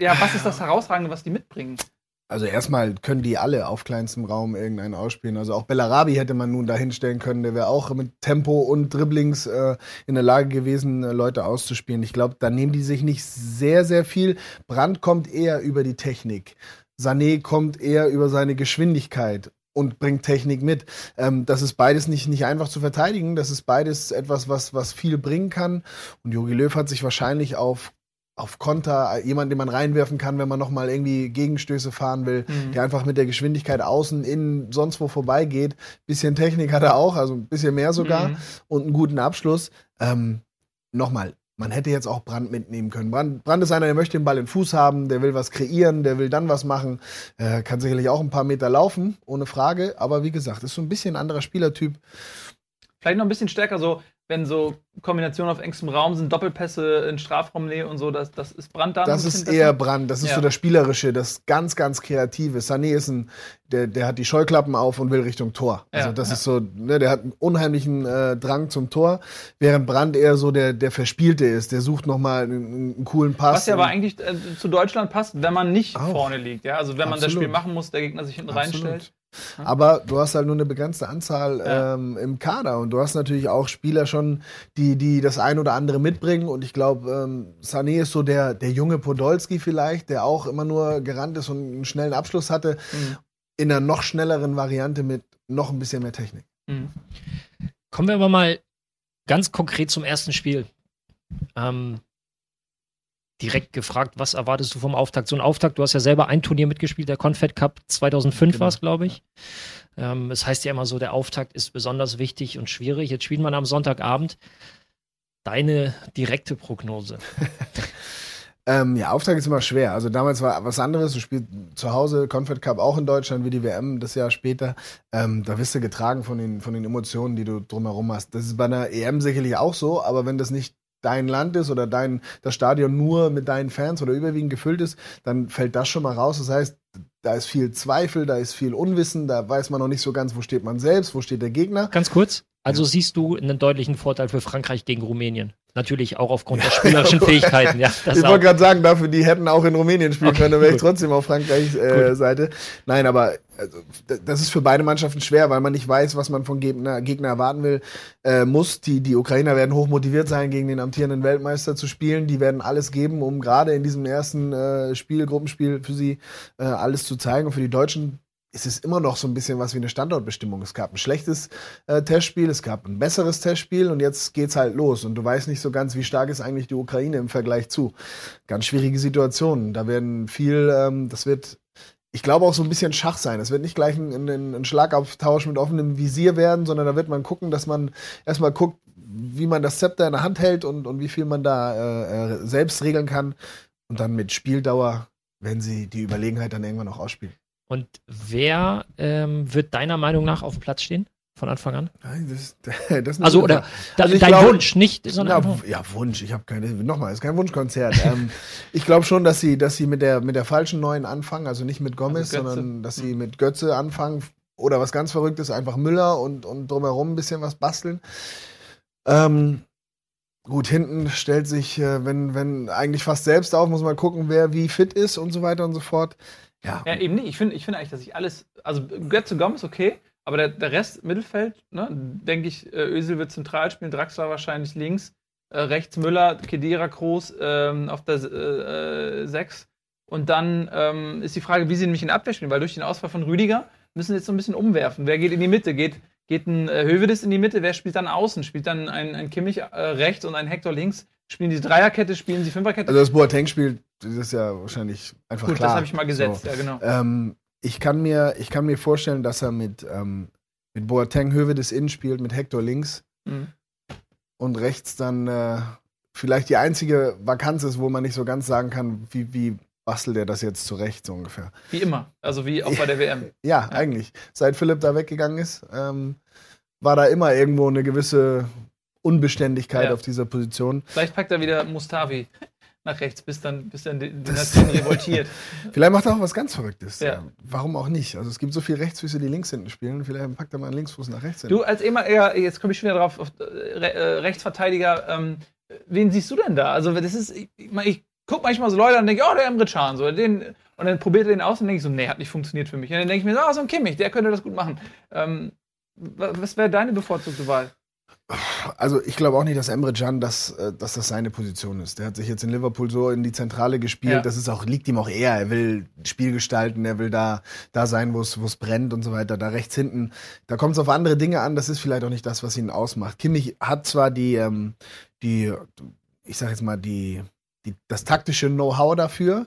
ja, was ist das Herausragende, was die mitbringen? Also erstmal können die alle auf kleinstem Raum irgendeinen ausspielen. Also auch Bellarabi hätte man nun dahinstellen können. Der wäre auch mit Tempo und Dribblings äh, in der Lage gewesen, äh, Leute auszuspielen. Ich glaube, da nehmen die sich nicht sehr, sehr viel. Brand kommt eher über die Technik. Sané kommt eher über seine Geschwindigkeit und bringt Technik mit. Ähm, das ist beides nicht, nicht einfach zu verteidigen. Das ist beides etwas, was, was viel bringen kann. Und Jogi Löw hat sich wahrscheinlich auf auf Konter, jemand, den man reinwerfen kann, wenn man nochmal irgendwie Gegenstöße fahren will, mhm. der einfach mit der Geschwindigkeit außen, innen, sonst wo vorbeigeht. Bisschen Technik hat er auch, also ein bisschen mehr sogar mhm. und einen guten Abschluss. Ähm, nochmal, man hätte jetzt auch Brand mitnehmen können. Brand, Brand ist einer, der möchte den Ball im Fuß haben, der will was kreieren, der will dann was machen. Äh, kann sicherlich auch ein paar Meter laufen, ohne Frage. Aber wie gesagt, ist so ein bisschen ein anderer Spielertyp. Vielleicht noch ein bisschen stärker so wenn so Kombinationen auf engstem Raum sind, Doppelpässe in Strafraumnähe und so, das, das ist Brand dann. Das ist eher Brand, das ist ja. so das Spielerische, das ganz, ganz Kreative. Sané ist ein, der, der hat die Scheuklappen auf und will Richtung Tor. Also ja, das ja. ist so, ne, der hat einen unheimlichen äh, Drang zum Tor, während Brand eher so der, der Verspielte ist, der sucht nochmal einen, einen coolen Pass. Was ja aber eigentlich äh, zu Deutschland passt, wenn man nicht auch. vorne liegt, ja. Also wenn Absolut. man das Spiel machen muss, der Gegner sich hinten Absolut. reinstellt. Aber du hast halt nur eine begrenzte Anzahl ja. ähm, im Kader und du hast natürlich auch Spieler schon, die, die das ein oder andere mitbringen. Und ich glaube, ähm, Sané ist so der, der junge Podolski vielleicht, der auch immer nur gerannt ist und einen schnellen Abschluss hatte, mhm. in einer noch schnelleren Variante mit noch ein bisschen mehr Technik. Mhm. Kommen wir aber mal ganz konkret zum ersten Spiel. Ähm, direkt gefragt, was erwartest du vom Auftakt? So ein Auftakt, du hast ja selber ein Turnier mitgespielt, der Confed Cup 2005 genau. war es, glaube ich. Ähm, es heißt ja immer so, der Auftakt ist besonders wichtig und schwierig. Jetzt spielt man am Sonntagabend. Deine direkte Prognose. Ähm, ja, Auftakt ist immer schwer. Also damals war was anderes. Du spielst zu Hause Confed Cup auch in Deutschland wie die WM das Jahr später. Ähm, da wirst du getragen von den, von den Emotionen, die du drumherum hast. Das ist bei einer EM sicherlich auch so, aber wenn das nicht dein Land ist oder dein, das Stadion nur mit deinen Fans oder überwiegend gefüllt ist, dann fällt das schon mal raus. Das heißt, da ist viel Zweifel, da ist viel Unwissen, da weiß man noch nicht so ganz, wo steht man selbst, wo steht der Gegner. Ganz kurz, also ja. siehst du einen deutlichen Vorteil für Frankreich gegen Rumänien? Natürlich auch aufgrund der spielerischen Fähigkeiten. Ja, ich wollte gerade sagen, dafür, die hätten auch in Rumänien spielen okay, können, dann wäre ich trotzdem auf Frankreichs äh, Seite. Nein, aber also, das ist für beide Mannschaften schwer, weil man nicht weiß, was man von Gegner, Gegner erwarten will, äh, muss. Die, die Ukrainer werden hoch motiviert sein, gegen den amtierenden Weltmeister zu spielen. Die werden alles geben, um gerade in diesem ersten äh, Spiel, Gruppenspiel für sie äh, alles zu zeigen. Und für die Deutschen ist es immer noch so ein bisschen was wie eine Standortbestimmung. Es gab ein schlechtes äh, Testspiel, es gab ein besseres Testspiel und jetzt geht's halt los. Und du weißt nicht so ganz, wie stark ist eigentlich die Ukraine im Vergleich zu. Ganz schwierige Situationen. Da werden viel, ähm, das wird, ich glaube auch so ein bisschen Schach sein. Es wird nicht gleich ein, ein, ein Schlagabtausch mit offenem Visier werden, sondern da wird man gucken, dass man erstmal guckt, wie man das Zepter in der Hand hält und, und wie viel man da äh, äh selbst regeln kann. Und dann mit Spieldauer werden sie die Überlegenheit dann irgendwann auch ausspielen. Und wer ähm, wird deiner Meinung nach auf dem Platz stehen? Von Anfang an? Nein, das, das ist Also, oder also dein glaub, Wunsch, nicht, sondern. Ja, ja Wunsch. Ich habe keine. Nochmal, es ist kein Wunschkonzert. ähm, ich glaube schon, dass sie, dass sie mit der, mit der falschen Neuen anfangen, also nicht mit Gomez, also sondern dass sie hm. mit Götze anfangen. Oder was ganz Verrücktes, einfach Müller und, und drumherum ein bisschen was basteln. Ähm, Gut, hinten stellt sich, äh, wenn, wenn eigentlich fast selbst auf, muss man gucken, wer wie fit ist und so weiter und so fort. Ja. ja, eben nicht. Ich finde ich find eigentlich, dass ich alles. Also Götze Gomez okay, aber der, der Rest Mittelfeld, ne, denke ich, äh, Ösel wird zentral spielen, Draxler wahrscheinlich links, äh, rechts Müller, Kedira Groß ähm, auf der 6. Äh, Und dann ähm, ist die Frage, wie sie nämlich in Abwehr spielen, weil durch den Ausfall von Rüdiger müssen sie jetzt so ein bisschen umwerfen. Wer geht in die Mitte? Geht, geht ein äh, Hövedes in die Mitte? Wer spielt dann außen? Spielt dann ein, ein Kimmich äh, rechts und ein Hector links? Spielen die Dreierkette? Spielen sie Fünferkette? Also das Boateng spielt, das ist ja wahrscheinlich einfach Gut, klar. das habe ich mal gesetzt, So. ja genau. Ähm, ich, kann mir, ich kann mir vorstellen, dass er mit, ähm, mit Boateng Hövedes innen spielt, mit Hector links Mhm. und rechts dann äh, vielleicht die einzige Vakanz ist, wo man nicht so ganz sagen kann, wie, wie bastelt er das jetzt zurecht, so ungefähr. Wie immer. Also wie auch bei der WM. Ja, eigentlich. Seit Philipp da weggegangen ist, ähm, war da immer irgendwo eine gewisse Unbeständigkeit Ja. auf dieser Position. Vielleicht packt er wieder Mustavi nach rechts, bis dann, bis dann die, Nation revoltiert. Vielleicht macht er auch was ganz Verrücktes. Ja. Warum auch nicht? Also es gibt so viele Rechtsfüße, die links hinten spielen. Vielleicht packt er mal einen Linksfuß nach rechts hinten. Du als ehemaliger, jetzt komme ich schon wieder drauf, auf, äh, Re äh, Rechtsverteidiger, ähm, wen siehst du denn da? Also das ist, ich, ich, gucke manchmal so Leute an und denke, oh, der Emre Can, so, den, und dann probiert er den aus und denke ich so, nee, hat nicht funktioniert für mich. Und dann denke ich mir, oh, so ein Kimmich, der könnte das gut machen. Ähm, wa- was wäre deine bevorzugte Wahl? Also ich glaube auch nicht, dass Emre Can das, äh, dass das seine Position ist. Der hat sich jetzt in Liverpool so in die Zentrale gespielt. Ja. Das ist auch, liegt ihm auch eher. Er will Spiel gestalten, er will da, da sein, wo es wo es brennt und so weiter. Da rechts hinten, da kommt es auf andere Dinge an. Das ist vielleicht auch nicht das, was ihn ausmacht. Kimmich hat zwar die, ähm, die, ich sag jetzt mal, die, die, das taktische Know-how dafür.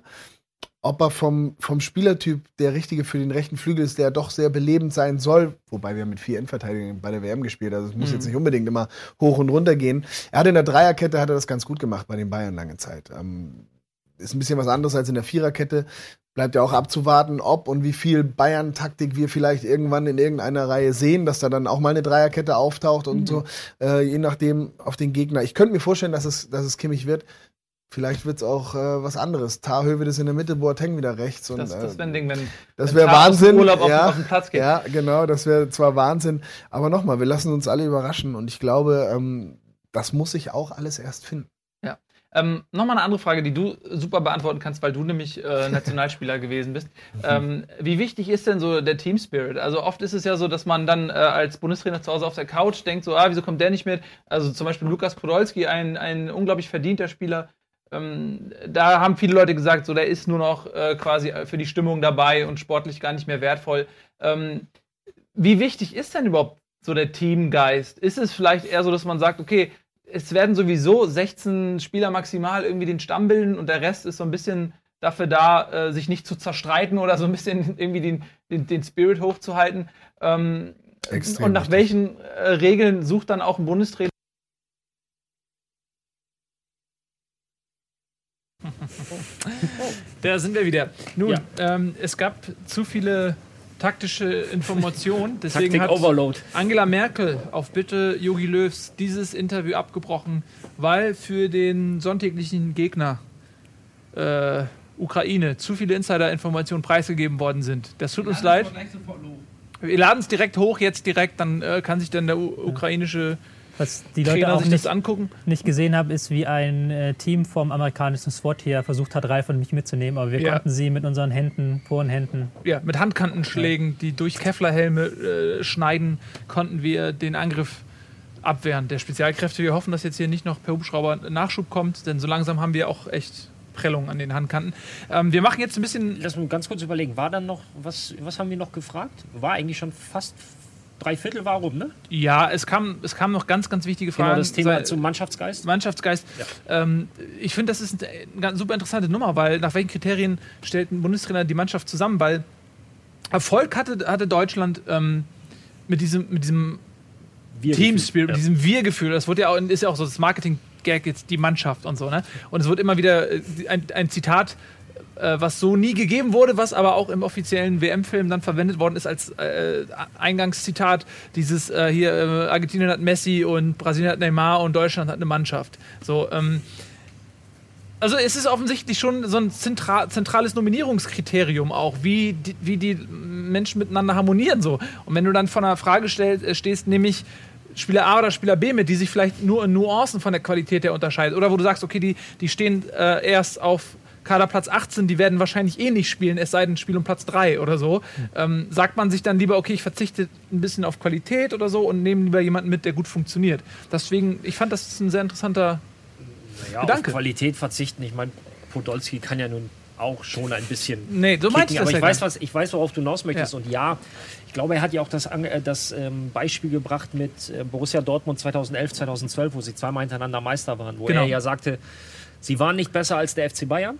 Ob er vom, vom Spielertyp der Richtige für den rechten Flügel ist, der doch sehr belebend sein soll, wobei wir mit vier Innenverteidigern bei der WM gespielt, also es muss Mhm. jetzt nicht unbedingt immer hoch und runter gehen. Er hat in der Dreierkette hat er das ganz gut gemacht bei den Bayern lange Zeit. Ähm, ist ein bisschen was anderes als in der Viererkette. Bleibt ja auch abzuwarten, ob und wie viel Bayern-Taktik wir vielleicht irgendwann in irgendeiner Reihe sehen, dass da dann auch mal eine Dreierkette auftaucht und so, äh, je nachdem auf den Gegner. Ich könnte mir vorstellen, dass es, dass es Kimmich wird. Vielleicht wird es auch äh, was anderes. Tarhövel ist in der Mitte, Boateng wieder rechts. Und, Das, das äh, wäre ein Ding, wenn, das wenn Wahnsinn. Urlaub auf, ja, auf den Platz geht. ja, genau, das wäre zwar Wahnsinn, aber nochmal, wir lassen uns alle überraschen und ich glaube, ähm, das muss sich auch alles erst finden. Ähm, Nochmal eine andere Frage, die du super beantworten kannst, weil du nämlich äh, Nationalspieler gewesen bist. Ähm, wie wichtig ist denn so der Team Spirit? Also oft ist es ja so, dass man dann äh, als Bundestrainer zu Hause auf der Couch denkt, so, ah, wieso kommt der nicht mit? Also zum Beispiel Lukas Podolski, ein, ein unglaublich verdienter Spieler. Ähm, da haben viele Leute gesagt, so, der ist nur noch äh, quasi für die Stimmung dabei und sportlich gar nicht mehr wertvoll. Ähm, wie wichtig ist denn überhaupt so der Teamgeist? Ist es vielleicht eher so, dass man sagt, okay, es werden sowieso 16 Spieler maximal irgendwie den Stamm bilden und der Rest ist so ein bisschen dafür da, äh, sich nicht zu zerstreiten oder so ein bisschen irgendwie den, den, den Spirit hochzuhalten. Ähm, Extrem und nach wichtig. welchen äh, Regeln sucht dann auch ein Bundestrainer? Da sind wir wieder. Nun, Ja. ähm, es gab zu viele taktische Informationen, deswegen Taktik hat Overload. Angela Merkel auf Bitte Jogi Löws dieses Interview abgebrochen, weil für den sonntäglichen Gegner äh, Ukraine zu viele Insider-Informationen preisgegeben worden sind. Das tut uns leid. Wir laden es direkt hoch, jetzt direkt, dann äh, kann sich dann der ukrainische Was die Leute Trainer auch sich nicht, das angucken. nicht gesehen haben, ist, wie ein äh, Team vom amerikanischen SWAT hier versucht hat, Ralf und mich mitzunehmen. Aber wir Ja. konnten sie mit unseren Händen, puren Händen, Ja, mit Handkantenschlägen, die durch Kevlarhelme äh, schneiden, konnten wir den Angriff abwehren der Spezialkräfte. Wir hoffen, dass jetzt hier nicht noch per Hubschrauber Nachschub kommt, denn so langsam haben wir auch echt Prellungen an den Handkanten. Ähm, wir machen jetzt ein bisschen Lass mich ganz kurz überlegen. War dann noch, was, was haben wir noch gefragt? War eigentlich schon fast drei Viertel war rum, ne? Ja, es kam, es kam noch ganz, ganz wichtige Fragen. Genau, das Thema zum Mannschaftsgeist. Mannschaftsgeist. Ähm, ich finde, das ist eine super interessante Nummer, weil nach welchen Kriterien stellt ein Bundestrainer die Mannschaft zusammen? Weil Erfolg hatte, hatte Deutschland ähm, mit diesem, mit diesem Team Spirit, mit diesem Wir-Gefühl. Das wird ja auch, ist ja auch so das Marketing-Gag jetzt die Mannschaft und so, ne? Und es wird immer wieder äh, ein, ein Zitat, was so nie gegeben wurde, was aber auch im offiziellen WM-Film dann verwendet worden ist als äh, Eingangszitat. Dieses äh, hier, äh, Argentinien hat Messi und Brasilien hat Neymar und Deutschland hat eine Mannschaft. So, ähm, also es ist offensichtlich schon so ein zentra zentrales Nominierungskriterium auch, wie die, wie die Menschen miteinander harmonieren so. Und wenn du dann vor einer Frage stell, äh, stehst, nämlich Spieler A oder Spieler B mit, die sich vielleicht nur in Nuancen von der Qualität her unterscheiden, oder wo du sagst, okay, die, die stehen äh, erst auf Kaderplatz 18, die werden wahrscheinlich eh nicht spielen, es sei denn, Spiel um Platz 3 oder so. Ähm, sagt man sich dann lieber, okay, ich verzichte ein bisschen auf Qualität oder so und nehme lieber jemanden mit, der gut funktioniert. Deswegen, ich fand, das ist ein sehr interessanter Ja, Gedanke. auf Qualität verzichten. Ich meine, Podolski kann ja nun auch schon ein bisschen. Nee, so meinst du kicken. das Aber ich, ja weiß, was, ich weiß, worauf du hinaus möchtest. Ja. Und ja, ich glaube, er hat ja auch das, äh, das ähm, Beispiel gebracht mit äh, Borussia Dortmund 2011, 2012, wo sie zweimal hintereinander Meister waren, wo Genau. er ja sagte, sie waren nicht besser als der FC Bayern.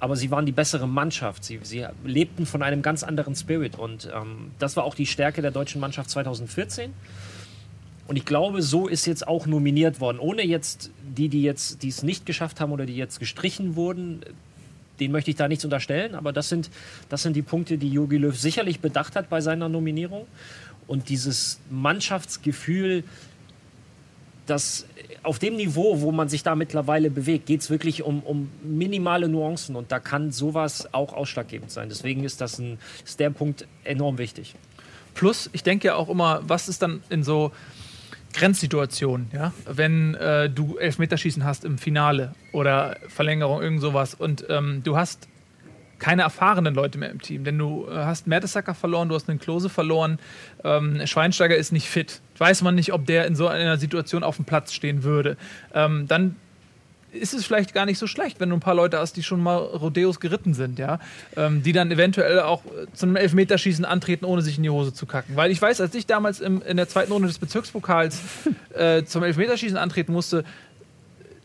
Aber sie waren die bessere Mannschaft. Sie, sie lebten von einem ganz anderen Spirit. Und ähm, das war auch die Stärke der deutschen Mannschaft 2014. Und ich glaube, so ist jetzt auch nominiert worden. Ohne jetzt die, die jetzt die es nicht geschafft haben oder die jetzt gestrichen wurden, den möchte ich da nichts unterstellen. Aber das sind, das sind die Punkte, die Jogi Löw sicherlich bedacht hat bei seiner Nominierung. Und dieses Mannschaftsgefühl, das auf dem Niveau, wo man sich da mittlerweile bewegt, geht es wirklich um, um minimale Nuancen. Und da kann sowas auch ausschlaggebend sein. Deswegen ist das ein, ist der Punkt enorm wichtig. Plus, ich denke ja auch immer, was ist dann in so Grenzsituationen, ja? Wenn äh, du Elfmeterschießen hast im Finale oder Verlängerung, irgend sowas und ähm, du hast keine erfahrenen Leute mehr im Team, denn du äh, hast Mertesacker verloren, du hast einen Klose verloren, ähm, Schweinsteiger ist nicht fit. Weiß man nicht, ob der in so einer Situation auf dem Platz stehen würde. Ähm, dann ist es vielleicht gar nicht so schlecht, wenn du ein paar Leute hast, die schon mal Rodeos geritten sind, ja, ähm, die dann eventuell auch zu einem Elfmeterschießen antreten, ohne sich in die Hose zu kacken. Weil ich weiß, als ich damals im, in der zweiten Runde des Bezirkspokals äh, zum Elfmeterschießen antreten musste,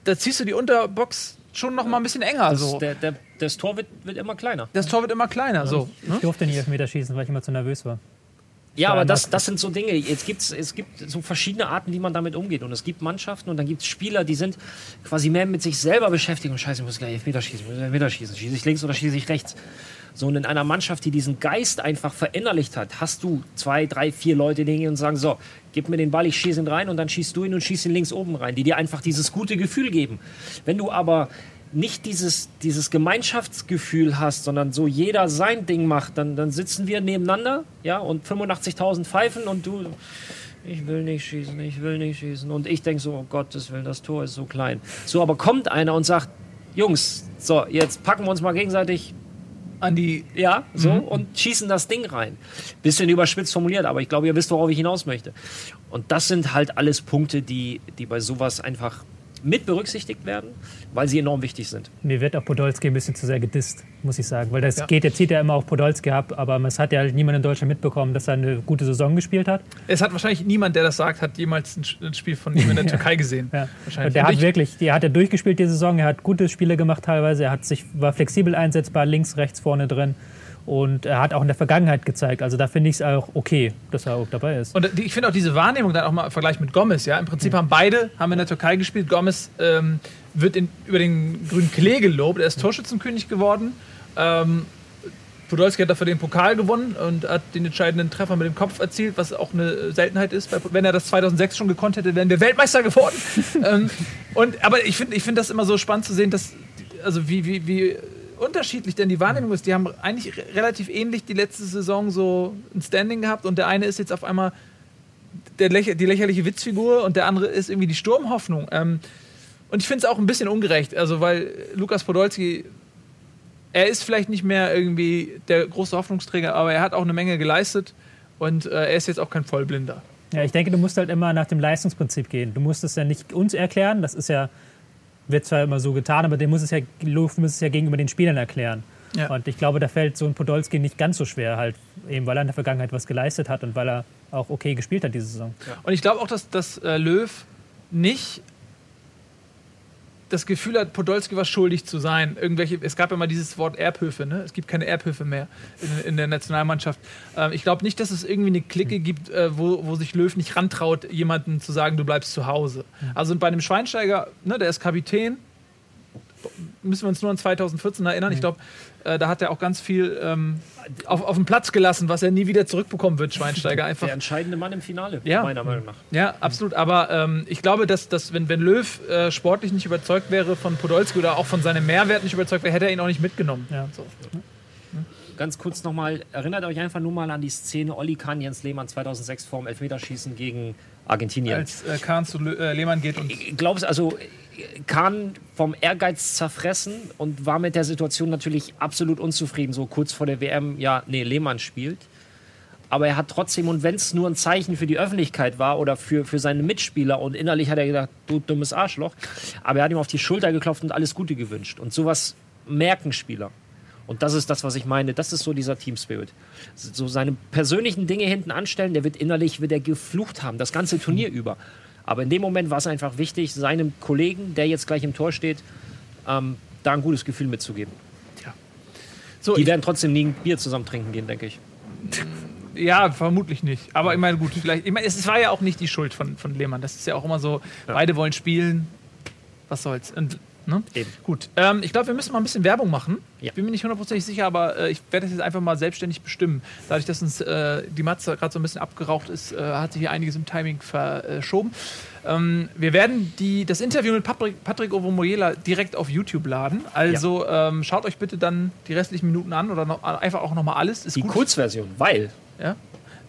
da ziehst du die Unterbox schon noch mal ein bisschen enger. So. der, der, das Tor wird, wird immer kleiner. Das Tor wird immer kleiner. So, ne? Ich durfte nicht Elfmeter schießen, weil ich immer zu nervös war. Ja, aber das, das sind so Dinge. Jetzt gibt's, es gibt so verschiedene Arten, wie man damit umgeht. Und es gibt Mannschaften und dann gibt es Spieler, die sind quasi mehr mit sich selber beschäftigt. Und scheiße, ich muss gleich Elfmeter schießen, ich muss Elfmeter schießen. Schieße ich links oder schieße ich rechts? So, und in einer Mannschaft, die diesen Geist einfach verinnerlicht hat, hast du zwei, drei, vier Leute, die hingehen und sagen, so, gib mir den Ball, ich schieße ihn rein und dann schießt du ihn und schießt ihn links oben rein, die dir einfach dieses gute Gefühl geben. Wenn du aber nicht dieses, dieses Gemeinschaftsgefühl hast, sondern so jeder sein Ding macht, dann, dann sitzen wir nebeneinander, ja, und 85.000 pfeifen und du, ich will nicht schießen, ich will nicht schießen. Und ich denke so, oh Gottes Willen, das Tor ist so klein. So, aber kommt einer und sagt, Jungs, so, jetzt packen wir uns mal gegenseitig An die ja, so, und schießen das Ding rein. Bisschen überspitzt formuliert, aber ich glaube, ihr wisst, worauf ich hinaus möchte. Und das sind halt alles Punkte, die, die bei sowas einfach mit berücksichtigt werden, weil sie enorm wichtig sind. Mir wird auch Podolski ein bisschen zu sehr gedisst, muss ich sagen. Weil das Ja. geht, jetzt zieht ja immer auf Podolski ab, aber es hat ja halt niemand in Deutschland mitbekommen, dass er eine gute Saison gespielt hat. Es hat wahrscheinlich niemand, der das sagt, hat jemals ein Spiel von ihm in der Türkei gesehen. Ja. Wahrscheinlich. Und der Und hat ich- wirklich, der hat ja durchgespielt die Saison, er hat gute Spiele gemacht teilweise, er hat sich, war flexibel einsetzbar, links, rechts, vorne drin. Und er hat auch in der Vergangenheit gezeigt. Also da finde ich es auch okay, dass er auch dabei ist. Und die- ich finde auch diese Wahrnehmung dann auch mal im Vergleich mit Gomez, ja. Im Prinzip haben beide, haben in der Türkei gespielt. Gomez ähm, wird in, über den grünen Klee gelobt. Er ist Torschützenkönig geworden. Ähm, Podolski hat dafür den Pokal gewonnen und hat den entscheidenden Treffer mit dem Kopf erzielt, was auch eine Seltenheit ist. Wenn er das 2006 schon gekonnt hätte, wären wir Weltmeister geworden. ähm, und, aber ich finde ich find das immer so spannend zu sehen, dass, also wie, wie, wie unterschiedlich denn die Wahrnehmung ist. Die haben eigentlich re- relativ ähnlich die letzte Saison so ein Standing gehabt und der eine ist jetzt auf einmal der lächer die lächerliche Witzfigur und der andere ist irgendwie die Sturmhoffnung. Ähm, und ich finde es auch ein bisschen ungerecht, also weil Lukas Podolski, er ist vielleicht nicht mehr irgendwie der große Hoffnungsträger, aber er hat auch eine Menge geleistet und äh, er ist jetzt auch kein Vollblinder. Ja, ich denke, du musst halt immer nach dem Leistungsprinzip gehen. Du musst es ja nicht uns erklären, das ist ja, wird zwar immer so getan, aber dem muss es ja, muss es ja gegenüber den Spielern erklären. Ja. Und ich glaube, da fällt so ein Podolski nicht ganz so schwer, halt, eben weil er in der Vergangenheit was geleistet hat und weil er auch okay gespielt hat diese Saison. Und ich glaube auch, dass, dass äh, Löw nicht das Gefühl hat, Podolski was schuldig zu sein. Irgendwelche, es gab ja mal dieses Wort Erbhöfe, ne? Es gibt keine Erbhöfe mehr in, in der Nationalmannschaft. Ähm, ich glaube nicht, dass es irgendwie eine Clique gibt, äh, wo, wo sich Löw nicht rantraut, jemanden zu sagen, du bleibst zu Hause. Also bei einem Schweinsteiger, ne, der ist Kapitän, müssen wir uns nur an 2014 erinnern. Ich glaube, äh, da hat er auch ganz viel ähm, auf, auf den Platz gelassen, was er nie wieder zurückbekommen wird, Schweinsteiger. Einfach Der entscheidende Mann im Finale, Ja. meiner Meinung nach. ja, absolut. Aber ähm, ich glaube, dass, dass wenn, wenn Löw äh, sportlich nicht überzeugt wäre von Podolski oder auch von seinem Mehrwert nicht überzeugt wäre, hätte er ihn auch nicht mitgenommen. Ja. So. Ganz kurz nochmal, erinnert euch einfach nur mal an die Szene Olli Kahn, Jens Lehmann 2006 vorm Elfmeterschießen gegen Argentinien. Als äh, Kahn zu Lö äh, Lehmann geht und Ich glaube es, also Kahn vom Ehrgeiz zerfressen und war mit der Situation natürlich absolut unzufrieden, so kurz vor der WM, ja, nee, Lehmann spielt. Aber er hat trotzdem, und wenn es nur ein Zeichen für die Öffentlichkeit war oder für, für seine Mitspieler, und innerlich hat er gedacht, du dummes Arschloch, aber er hat ihm auf die Schulter geklopft und alles Gute gewünscht. Und sowas merken Spieler. Und das ist das, was ich meine. Das ist so dieser Team Spirit. So seine persönlichen Dinge hinten anstellen, der wird innerlich wird er geflucht haben, das ganze Turnier über. Aber in dem Moment war es einfach wichtig, seinem Kollegen, der jetzt gleich im Tor steht, ähm, da ein gutes Gefühl mitzugeben. So, Die werden trotzdem nie ein Bier zusammen trinken gehen, denke ich. ja, vermutlich nicht. Aber ich meine, gut, vielleicht. Ich meine, es war ja auch nicht die Schuld von, von Lehmann. Das ist ja auch immer so, beide wollen spielen. Was soll's. Und, ne? Eben. Gut. Ähm, ich glaube, wir müssen mal ein bisschen Werbung machen. Ja. Ich bin mir nicht hundertprozentig sicher, aber äh, ich werde das jetzt einfach mal selbstständig bestimmen. Dadurch, dass uns äh, die Matze gerade so ein bisschen abgeraucht ist, äh, hat sich hier einiges im Timing verschoben. Ähm, wir werden die, das Interview mit Patrick, Patrick Ovomoyela direkt auf YouTube laden. Also ähm, schaut euch bitte dann die restlichen Minuten an oder noch, einfach auch nochmal alles. Ist Die gut. Kurzversion, weil Ja.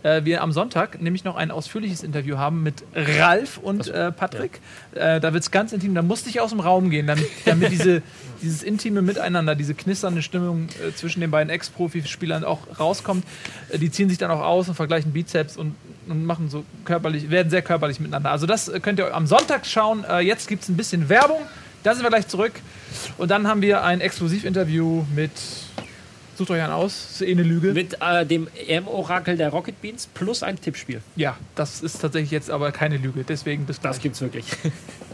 Äh, wir am Sonntag nämlich noch ein ausführliches Interview haben mit Ralf und äh, Patrick. Äh, da wird es ganz intim, da musste ich aus dem Raum gehen, damit, damit diese, dieses intime Miteinander, diese knisternde Stimmung äh, zwischen den beiden Ex-Profi-Spielern auch rauskommt. Äh, die ziehen sich dann auch aus und vergleichen Bizeps und, und machen so körperlich, werden sehr körperlich miteinander. Also das äh, könnt ihr am Sonntag schauen. Jetzt gibt es ein bisschen Werbung, da sind wir gleich zurück. Und dann haben wir ein Exklusivinterview mit, sucht euch einen aus, ist eh eine Lüge. mit äh, dem EM-Orakel der Rocket Beans plus ein Tippspiel. Ja, das ist tatsächlich jetzt aber keine Lüge. Deswegen bis Das gleich. gibt's wirklich.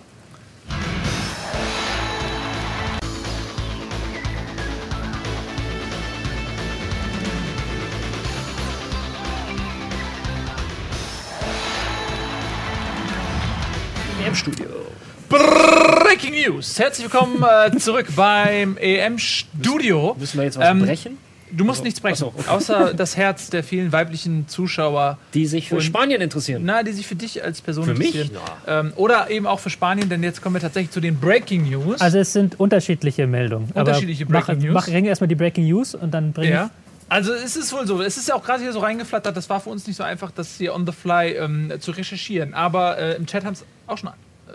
News. Herzlich willkommen äh, zurück beim EM-Studio. Müssen wir jetzt was Ähm, brechen? Du musst nichts brechen, so, okay. außer das Herz der vielen weiblichen Zuschauer, Die sich für und- Spanien interessieren. na, die sich für dich als Person Für mich? interessieren. Ähm, oder eben auch für Spanien, denn jetzt kommen wir tatsächlich zu den Breaking News. Also es sind unterschiedliche Meldungen. Unterschiedliche Aber Breaking mach, News. Mach, bring erstmal die Breaking News und dann bring Ja. Also es ist wohl so, es ist ja auch gerade hier so reingeflattert, das war für uns nicht so einfach, das hier on the fly ähm, zu recherchieren. Aber äh, im Chat haben es auch schon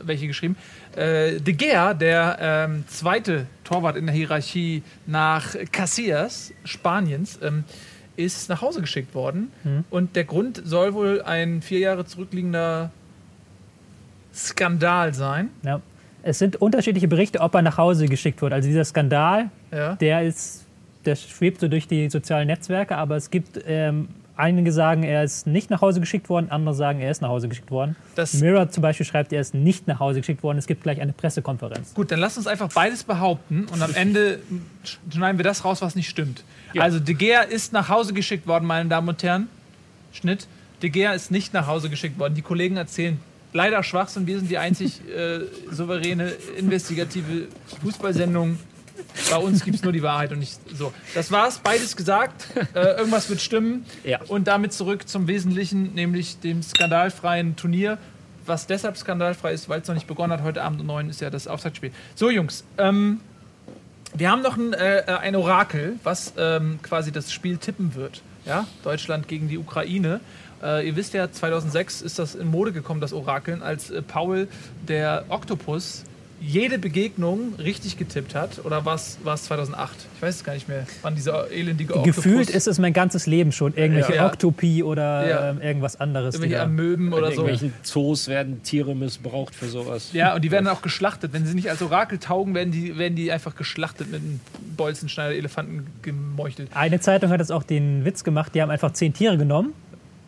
welche geschrieben. Äh, De Gea, der ähm, zweite Torwart in der Hierarchie nach Casillas, Spaniens, ähm, ist nach Hause geschickt worden. Und der Grund soll wohl ein vier Jahre zurückliegender Skandal sein. Ja. Es sind unterschiedliche Berichte, ob er nach Hause geschickt wurde. Also dieser Skandal, Ja. der ist, der schwebt so durch die sozialen Netzwerke, aber es gibt ähm, einige sagen, er ist nicht nach Hause geschickt worden, andere sagen, er ist nach Hause geschickt worden. Das- Mirror zum Beispiel schreibt, er ist nicht nach Hause geschickt worden. Es gibt gleich eine Pressekonferenz. Gut, dann lass uns einfach beides behaupten und am Ende sch- schneiden wir das raus, was nicht stimmt. Also De Gea ist nach Hause geschickt worden, meine Damen und Herren. Schnitt. De Gea ist nicht nach Hause geschickt worden. Die Kollegen erzählen leider Schwachsinn. Wir sind die einzig äh, souveräne, investigative Fußballsendung. Bei uns gibt es nur die Wahrheit und nicht so. Das war's, beides gesagt. Äh, irgendwas wird stimmen. Ja. Und damit zurück zum Wesentlichen, nämlich dem skandalfreien Turnier. Was deshalb skandalfrei ist, weil es noch nicht begonnen hat. Heute Abend um 9 ist ja das Auftaktspiel. So, Jungs, ähm, wir haben noch ein, äh, ein Orakel, was ähm, quasi das Spiel tippen wird. Ja? Deutschland gegen die Ukraine. Äh, ihr wisst ja, 2006 ist das in Mode gekommen, das Orakeln, als äh, Paul, der Oktopus, jede Begegnung richtig getippt hat. Oder war es 2008? Ich weiß es gar nicht mehr, wann dieser elendige Oktopus... Gefühlt ist es mein ganzes Leben schon. Irgendwelche Ja. Oktopie oder Ja. ähm, irgendwas anderes. die Irgendwelche Amöben oder In so. irgendwelchen Zoos werden Tiere missbraucht für sowas. Ja, und die werden auch geschlachtet. Wenn sie nicht als Orakel taugen, werden die, werden die einfach geschlachtet mit einem Bolzenschneider, Elefanten gemeuchelt. Eine Zeitung hat jetzt auch den Witz gemacht, die haben einfach zehn Tiere genommen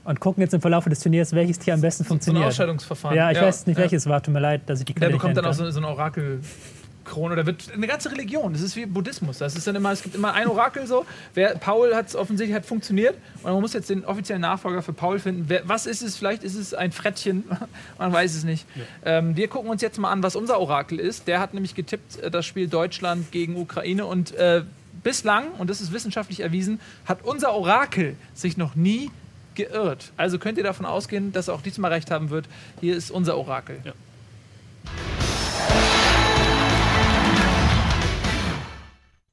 und gucken jetzt im Verlauf des Turniers, welches Tier am besten So ein funktioniert. Ausscheidungsverfahren. ja, ich weiß nicht, welches war, tut mir leid, dass ich die Der Quelle bekommt nicht dann auch so, so eine Orakelkrone. Da wird eine ganze Religion. Das ist wie Buddhismus. Das ist dann immer, es gibt immer ein Orakel so. Wer, Paul hat es offensichtlich hat funktioniert. Und man muss jetzt den offiziellen Nachfolger für Paul finden. Wer, was ist es? Vielleicht ist es ein Frettchen. man weiß es nicht. Ähm, wir gucken uns jetzt mal an, was unser Orakel ist. Der hat nämlich getippt, äh, das Spiel Deutschland gegen Ukraine. Und äh, bislang, und das ist wissenschaftlich erwiesen, hat unser Orakel sich noch nie geirrt. Also könnt ihr davon ausgehen, dass er auch diesmal recht haben wird. Hier ist unser Orakel. Ja.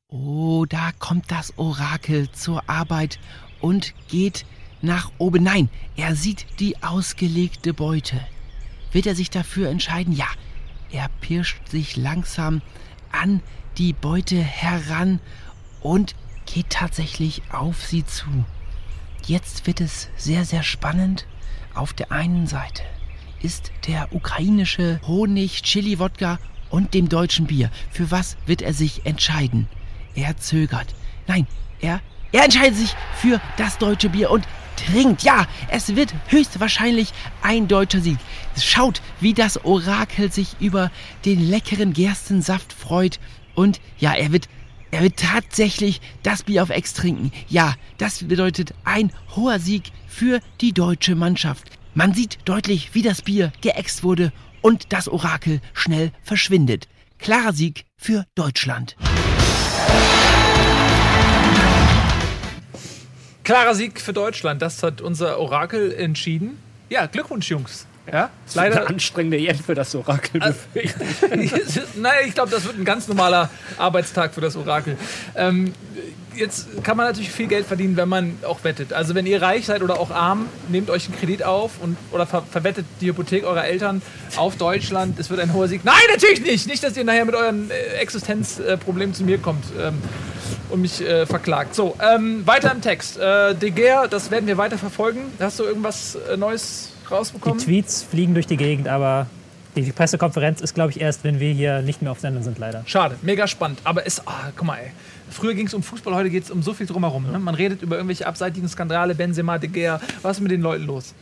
Oh, da kommt das Orakel zur Arbeit und geht nach oben. Nein, er sieht die ausgelegte Beute. Wird er sich dafür entscheiden? Ja. Er pirscht sich langsam an die Beute heran und geht tatsächlich auf sie zu. Jetzt wird es sehr, sehr spannend. Auf der einen Seite ist der ukrainische Honig, Chili-Wodka und dem deutschen Bier. Für was wird er sich entscheiden? Er zögert. nein, er, er entscheidet sich für das deutsche Bier und trinkt. Ja, es wird höchstwahrscheinlich ein deutscher Sieg. Schaut, wie das Orakel sich über den leckeren Gerstensaft freut. Und ja, er wird, er wird tatsächlich das Bier auf Ex trinken. Ja, das bedeutet ein hoher Sieg für die deutsche Mannschaft. Man sieht deutlich, wie das Bier geäxt wurde und das Orakel schnell verschwindet. Klarer Sieg für Deutschland. Klarer Sieg für Deutschland, das hat unser Orakel entschieden. Ja, Glückwunsch, Jungs. Ja, leider. Eine anstrengende Jen für das Orakel. naja, ich glaube, das wird ein ganz normaler Arbeitstag für das Orakel. Ähm, jetzt kann man natürlich viel Geld verdienen, wenn man auch wettet. Also wenn ihr reich seid oder auch arm, nehmt euch einen Kredit auf und oder ver verwettet die Hypothek eurer Eltern auf Deutschland. Es wird ein hoher Sieg. Nein, natürlich nicht. Nicht, dass ihr nachher mit euren äh, Existenzproblemen zu mir kommt ähm, und mich äh, verklagt. So, ähm, weiter im Text. Äh, De Geer, das werden wir weiter verfolgen. Hast du irgendwas äh, Neues rausbekommen? Die Tweets fliegen durch die Gegend, aber die Pressekonferenz ist, glaube ich, erst, wenn wir hier nicht mehr auf Sendung sind, leider. Schade, mega spannend. Aber es, ah, guck mal, ey. Früher ging es um Fußball, heute geht es um so viel drumherum. Ne? Man redet über irgendwelche abseitigen Skandale, Benzema, De Gea. Was ist mit den Leuten los?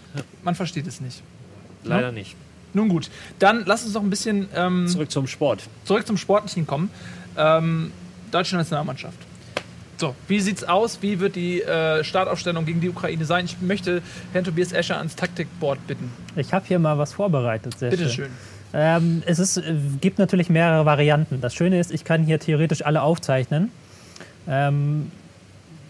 Man versteht es nicht. Leider nicht. Nun gut, dann lass uns noch ein bisschen ähm, Zurück zum Sport. zurück zum Sportlichen kommen. Ähm, deutsche Nationalmannschaft. So, wie sieht's aus? Wie wird die äh, Startaufstellung gegen die Ukraine sein? Ich möchte Herrn Tobias Escher ans Taktikboard bitten. Ich habe hier mal was vorbereitet. Sehr Bitte schön. schön. Ähm, es ist, äh, gibt natürlich mehrere Varianten. Das Schöne ist, ich kann hier theoretisch alle aufzeichnen. Ähm,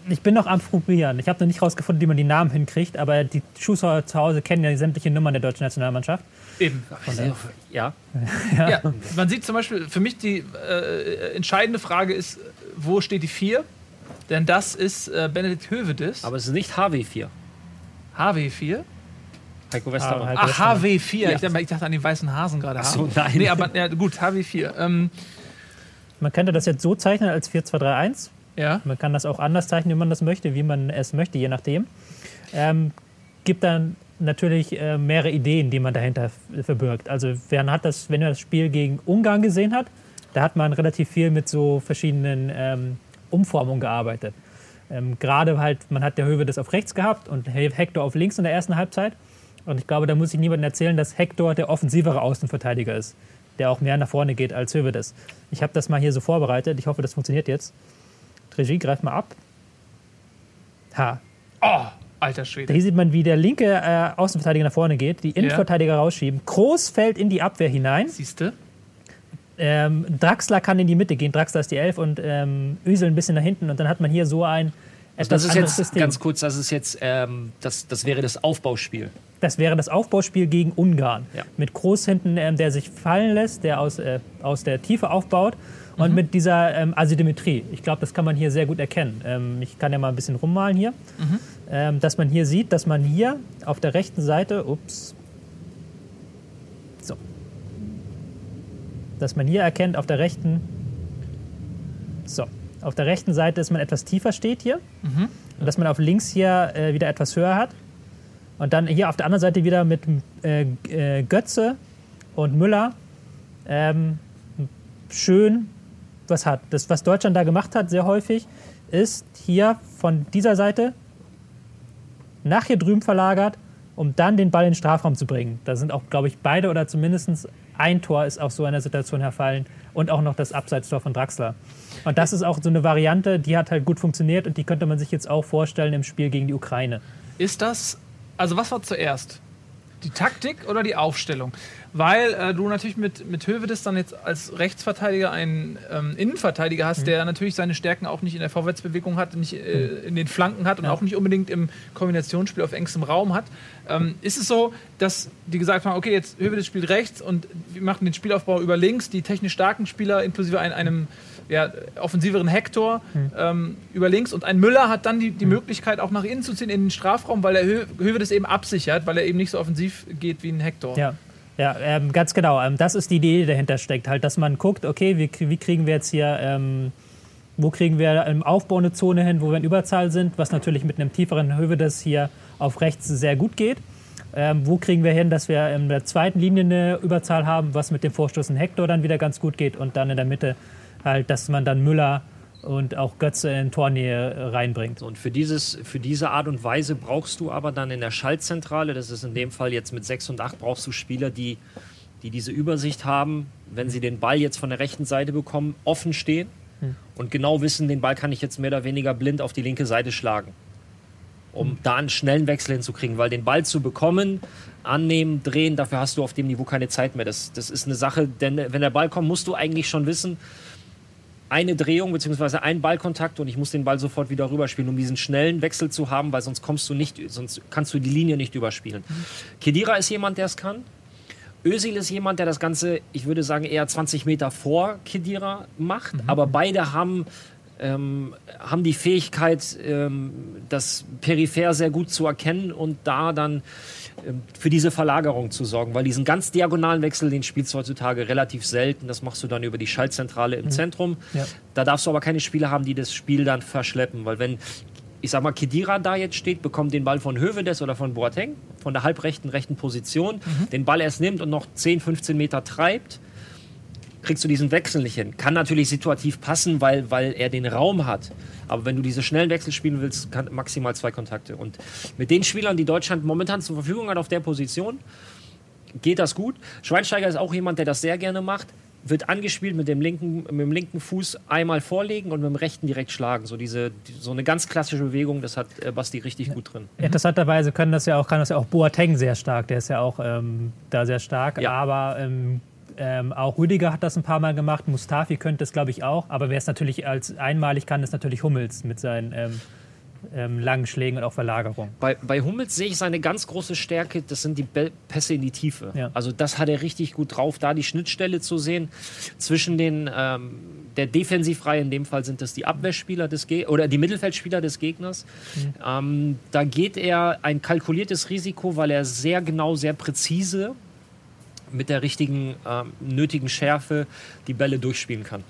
ich bin noch am Probieren. Ich habe noch nicht rausgefunden, wie man die Namen hinkriegt, aber die Schuhschauer zu Hause kennen ja die sämtlichen Nummern der deutschen Nationalmannschaft. Eben. Ja. Ja. man sieht zum Beispiel, für mich die äh, entscheidende Frage ist, wo steht die 4? Denn das ist äh, Benedikt Hövedes. Aber es ist nicht HW4. HW4? Heiko Westermann. Heiko- Ach, HW4. Ja. Ich, dachte, ich dachte an die weißen Hasen gerade. Ach so, nein. Nee, aber ja, gut, HW4. Ähm, Man könnte das jetzt so zeichnen als 4-2-3-1. ja. Man kann das auch anders zeichnen, wie man das möchte, wie man es möchte, je nachdem. Ähm, gibt dann natürlich äh, mehrere Ideen, die man dahinter verbirgt. Also wer hat das, wenn man das Spiel gegen Ungarn gesehen hat, da hat man relativ viel mit so verschiedenen ähm, Umformungen gearbeitet. Ähm, Gerade halt, man hat der Höwe das auf rechts gehabt und He- Hector auf links in der ersten Halbzeit. Und ich glaube, da muss ich niemandem erzählen, dass Hector der offensivere Außenverteidiger ist, der auch mehr nach vorne geht als Hövedes. Ich habe das mal hier so vorbereitet. Ich hoffe, das funktioniert jetzt. Regie, greif mal ab. Ha. Oh, alter Schwede. Hier sieht man, wie der linke äh, Außenverteidiger nach vorne geht, die Innenverteidiger rausschieben. Groß fällt in die Abwehr hinein. Siehste? Ähm, Draxler kann in die Mitte gehen. Draxler ist die Elf und ähm, Ösel ein bisschen nach hinten. Und dann hat man hier so ein etwas Das ist jetzt System. ganz kurz, das ist jetzt, ähm, das, das wäre das Aufbauspiel. Das wäre das Aufbauspiel gegen Ungarn. Ja. Mit Groß hinten, ähm, der sich fallen lässt, der aus, äh, aus der Tiefe aufbaut. Und Mhm. mit dieser ähm, Asymmetrie. Ich glaube, das kann man hier sehr gut erkennen. Ähm, ich kann ja mal ein bisschen rummalen hier. Mhm. Ähm, dass man hier sieht, dass man hier auf der rechten Seite, ups, dass man hier erkennt, auf der rechten, so, auf der rechten Seite, dass man etwas tiefer steht hier. Und dass man auf links hier äh, wieder etwas höher hat. Und dann hier auf der anderen Seite wieder mit äh, äh, Götze und Müller ähm, schön was hat. Das, was Deutschland da gemacht hat, sehr häufig, ist hier von dieser Seite nach hier drüben verlagert, um dann den Ball in den Strafraum zu bringen. Da sind auch, glaube ich, beide oder zumindest ein Tor ist aus so einer Situation herfallen und auch noch das Abseitstor von Draxler. Und das ist auch so eine Variante, die hat halt gut funktioniert und die könnte man sich jetzt auch vorstellen im Spiel gegen die Ukraine. Ist das, also was war zuerst? Die Taktik oder die Aufstellung? Weil äh, du natürlich mit, mit Hövedes dann jetzt als Rechtsverteidiger einen ähm, Innenverteidiger hast, der natürlich seine Stärken auch nicht in der Vorwärtsbewegung hat, nicht äh, in den Flanken hat und auch nicht unbedingt im Kombinationsspiel auf engstem Raum hat. Ähm, ist es so, dass die gesagt haben, okay, jetzt Hövedes spielt rechts und wir machen den Spielaufbau über links, die technisch starken Spieler inklusive ein, einem ja, offensiveren Hector ähm, über links und ein Müller hat dann die, die Möglichkeit auch nach innen zu ziehen in den Strafraum, weil er Hö Hövedes eben absichert, weil er eben nicht so offensiv geht wie ein Hector. Ja, ja ähm, ganz genau. Ähm, das ist die Idee, die dahinter steckt. Halt, dass man guckt, okay, wie, wie kriegen wir jetzt hier, ähm, wo kriegen wir im Aufbau eine Zone hin, wo wir in Überzahl sind, was natürlich mit einem tieferen Hövedes hier auf rechts sehr gut geht. Ähm, wo kriegen wir hin, dass wir in der zweiten Linie eine Überzahl haben, was mit dem Vorstoß in Hector dann wieder ganz gut geht und dann in der Mitte halt, dass man dann Müller und auch Götze in Tornähe reinbringt. Und für, dieses, für diese Art und Weise brauchst du aber dann in der Schaltzentrale, das ist in dem Fall jetzt mit 6 und 8, brauchst du Spieler, die, die diese Übersicht haben, wenn sie den Ball jetzt von der rechten Seite bekommen, offen stehen hm. und genau wissen, den Ball kann ich jetzt mehr oder weniger blind auf die linke Seite schlagen. Um hm. da einen schnellen Wechsel hinzukriegen, weil den Ball zu bekommen, annehmen, drehen, dafür hast du auf dem Niveau keine Zeit mehr. Das, das ist eine Sache, denn wenn der Ball kommt, musst du eigentlich schon wissen, eine Drehung bzw. ein Ballkontakt und ich muss den Ball sofort wieder rüberspielen, um diesen schnellen Wechsel zu haben, weil sonst kommst du nicht, sonst kannst du die Linie nicht überspielen. Mhm. Kedira ist jemand, der es kann. Özil ist jemand, der das Ganze, ich würde sagen, eher 20 Meter vor Kedira macht, mhm. aber beide haben ähm, haben die Fähigkeit, ähm, das peripher sehr gut zu erkennen und da dann ähm, für diese Verlagerung zu sorgen, weil diesen ganz diagonalen Wechsel, den spielst du heutzutage relativ selten. Das machst du dann über die Schaltzentrale im mhm. Zentrum. Ja. Da darfst du aber keine Spieler haben, die das Spiel dann verschleppen, weil wenn ich sag mal, Kedira da jetzt steht, bekommt den Ball von Hövedes oder von Boateng, von der halbrechten, rechten Position, mhm. den Ball erst nimmt und noch 10, 15 Meter treibt, kriegst du diesen Wechsel nicht hin. Kann natürlich situativ passen, weil, weil er den Raum hat. Aber wenn du diese schnellen Wechsel spielen willst, kann maximal zwei Kontakte. Und mit den Spielern, die Deutschland momentan zur Verfügung hat auf der Position, geht das gut. Schweinsteiger ist auch jemand, der das sehr gerne macht. Wird angespielt mit dem linken, mit dem linken Fuß einmal vorlegen und mit dem rechten direkt schlagen. So, diese, so eine ganz klassische Bewegung, das hat äh, Basti richtig gut drin. Interessanterweise können das ja auch, kann das ja auch Boateng sehr stark. Der ist ja auch ähm, da sehr stark. Ja. Aber ähm, ähm, auch Rüdiger hat das ein paar Mal gemacht. Mustafi könnte es, glaube ich, auch. Aber wer es natürlich als einmalig kann, ist natürlich Hummels mit seinen ähm, ähm, langen Schlägen und auch Verlagerung. Bei, bei Hummels sehe ich seine ganz große Stärke, das sind die Pässe in die Tiefe. Ja. Also das hat er richtig gut drauf, da die Schnittstelle zu sehen zwischen den, ähm, der Defensivreihe, in dem Fall sind das die Abwehrspieler des Ge oder die Mittelfeldspieler des Gegners. Mhm. Ähm, da geht er ein kalkuliertes Risiko, weil er sehr genau, sehr präzise mit der richtigen ähm, nötigen Schärfe die Bälle durchspielen kann.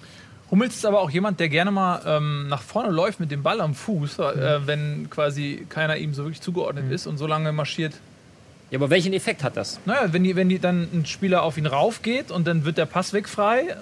Hummels ist aber auch jemand, der gerne mal ähm, nach vorne läuft mit dem Ball am Fuß, äh, mhm. wenn quasi keiner ihm so wirklich zugeordnet mhm. ist und so lange marschiert. Ja, aber welchen Effekt hat das? Naja, wenn, die, wenn die dann ein Spieler auf ihn raufgeht und dann wird der Pass weg frei,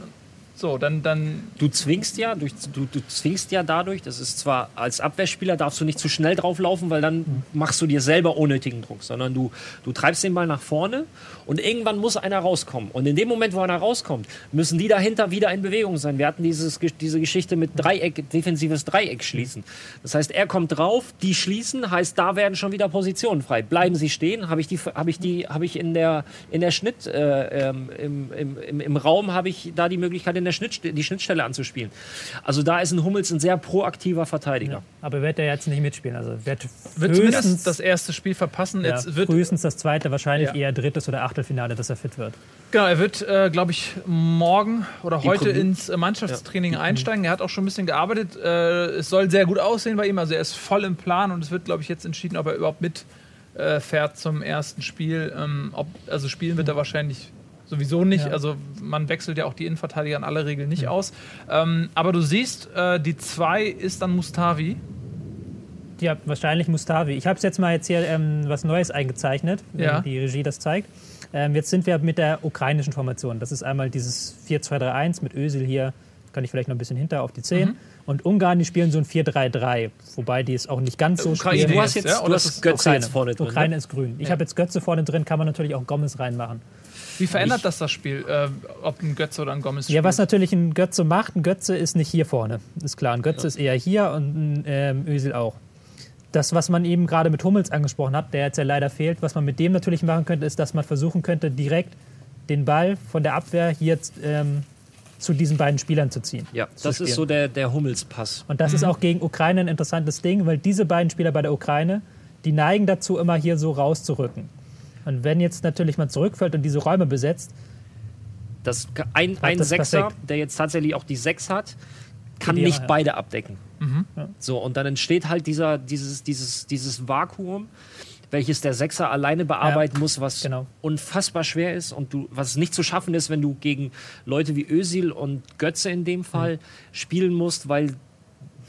so, dann, dann. Du zwingst ja, durch, du, du zwingst ja dadurch, das ist zwar als Abwehrspieler darfst du nicht zu schnell drauflaufen, weil dann machst du dir selber unnötigen Druck, sondern du, du treibst den Ball nach vorne und irgendwann muss einer rauskommen. Und in dem Moment, wo einer rauskommt, müssen die dahinter wieder in Bewegung sein. Wir hatten dieses, diese Geschichte mit Dreieck, defensives Dreieck schließen. Das heißt, er kommt drauf, die schließen, heißt, da werden schon wieder Positionen frei. Bleiben sie stehen, habe ich die, habe ich die, habe ich in der, in der Schnitt, äh, ähm, im, im, im, im Raum habe ich da die Möglichkeit, in der Schnittstelle, die Schnittstelle anzuspielen. Also da ist ein Hummels ein sehr proaktiver Verteidiger. Ja, aber wird er jetzt nicht mitspielen? Also wird, wird zumindest das erste Spiel verpassen. Ja, jetzt wird frühestens das zweite, wahrscheinlich ja. eher drittes oder Achtelfinale, dass er fit wird. Genau, er wird, äh, glaube ich, morgen oder die heute Kunden. ins äh, Mannschaftstraining einsteigen. Er hat auch schon ein bisschen gearbeitet. Äh, es soll sehr gut aussehen bei ihm. Also er ist voll im Plan und es wird, glaube ich, jetzt entschieden, ob er überhaupt mitfährt zum ersten Spiel. Ähm, ob, also spielen wird er wahrscheinlich sowieso nicht. Ja. Also man wechselt ja auch die Innenverteidiger in aller Regel nicht ja. aus. Ähm, aber du siehst, äh, die 2 ist dann Mustavi. Ja, wahrscheinlich Mustavi. Ich habe es jetzt mal jetzt hier ähm, was Neues eingezeichnet, ja. wenn die Regie das zeigt. Ähm, jetzt sind wir mit der ukrainischen Formation. Das ist einmal dieses 4-2-3-1 mit Ösil hier, kann ich vielleicht noch ein bisschen hinter auf die 10. Mhm. Und Ungarn, die spielen so ein 4-3-3, wobei die es auch nicht ganz so Ukraine spielen. Du hast jetzt ja, du hast Götze Ukraine. jetzt vorne drin. Ukraine ne? ist grün. Ich ja. habe jetzt Götze vorne drin, kann man natürlich auch Gomez reinmachen. Wie verändert ich, das das Spiel, äh, ob ein Götze oder ein Gomez spielt? Ja, was natürlich ein Götze macht, ein Götze ist nicht hier vorne. Ist klar, ein Götze ja. ist eher hier und ein ähm, Özil auch. Das, was man eben gerade mit Hummels angesprochen hat, der jetzt ja leider fehlt, was man mit dem natürlich machen könnte, ist, dass man versuchen könnte, direkt den Ball von der Abwehr hier ähm, zu diesen beiden Spielern zu ziehen. Ja, zu das spielen. ist so der, der Hummels-Pass. Und das mhm. ist auch gegen Ukraine ein interessantes Ding, weil diese beiden Spieler bei der Ukraine, die neigen dazu, immer hier so rauszurücken. Und wenn jetzt natürlich man zurückfällt und diese Räume besetzt, das ein, ein das Sechser, perfekt. der jetzt tatsächlich auch die Sechs hat, kann Ideal, nicht ja. beide abdecken. Mhm. Ja. So, und dann entsteht halt dieser, dieses, dieses, dieses Vakuum, welches der Sechser alleine bearbeiten ja, muss, was genau. unfassbar schwer ist und du, was nicht zu schaffen ist, wenn du gegen Leute wie Ösil und Götze in dem Fall mhm. spielen musst, weil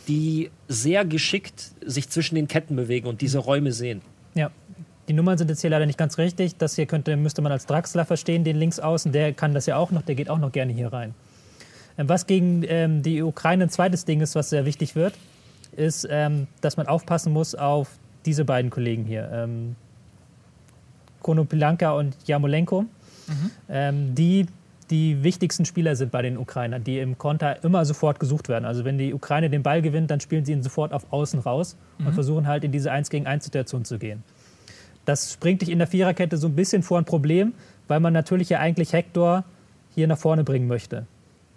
die sehr geschickt sich zwischen den Ketten bewegen und diese Räume sehen. Ja, die Nummern sind jetzt hier leider nicht ganz richtig. Das hier könnte, müsste man als Draxler verstehen, den links außen. Der kann das ja auch noch, der geht auch noch gerne hier rein. Ähm, was gegen ähm, die Ukraine ein zweites Ding ist, was sehr wichtig wird, ist, ähm, dass man aufpassen muss auf diese beiden Kollegen hier. Ähm, Konopilanka und Jamolenko, ähm, die die wichtigsten Spieler sind bei den Ukrainern, die im Konter immer sofort gesucht werden. Also wenn die Ukraine den Ball gewinnt, dann spielen sie ihn sofort auf Außen raus und versuchen halt in diese 1 gegen 1 Situation zu gehen. Das bringt dich in der Viererkette so ein bisschen vor ein Problem, weil man natürlich ja eigentlich Hector hier nach vorne bringen möchte.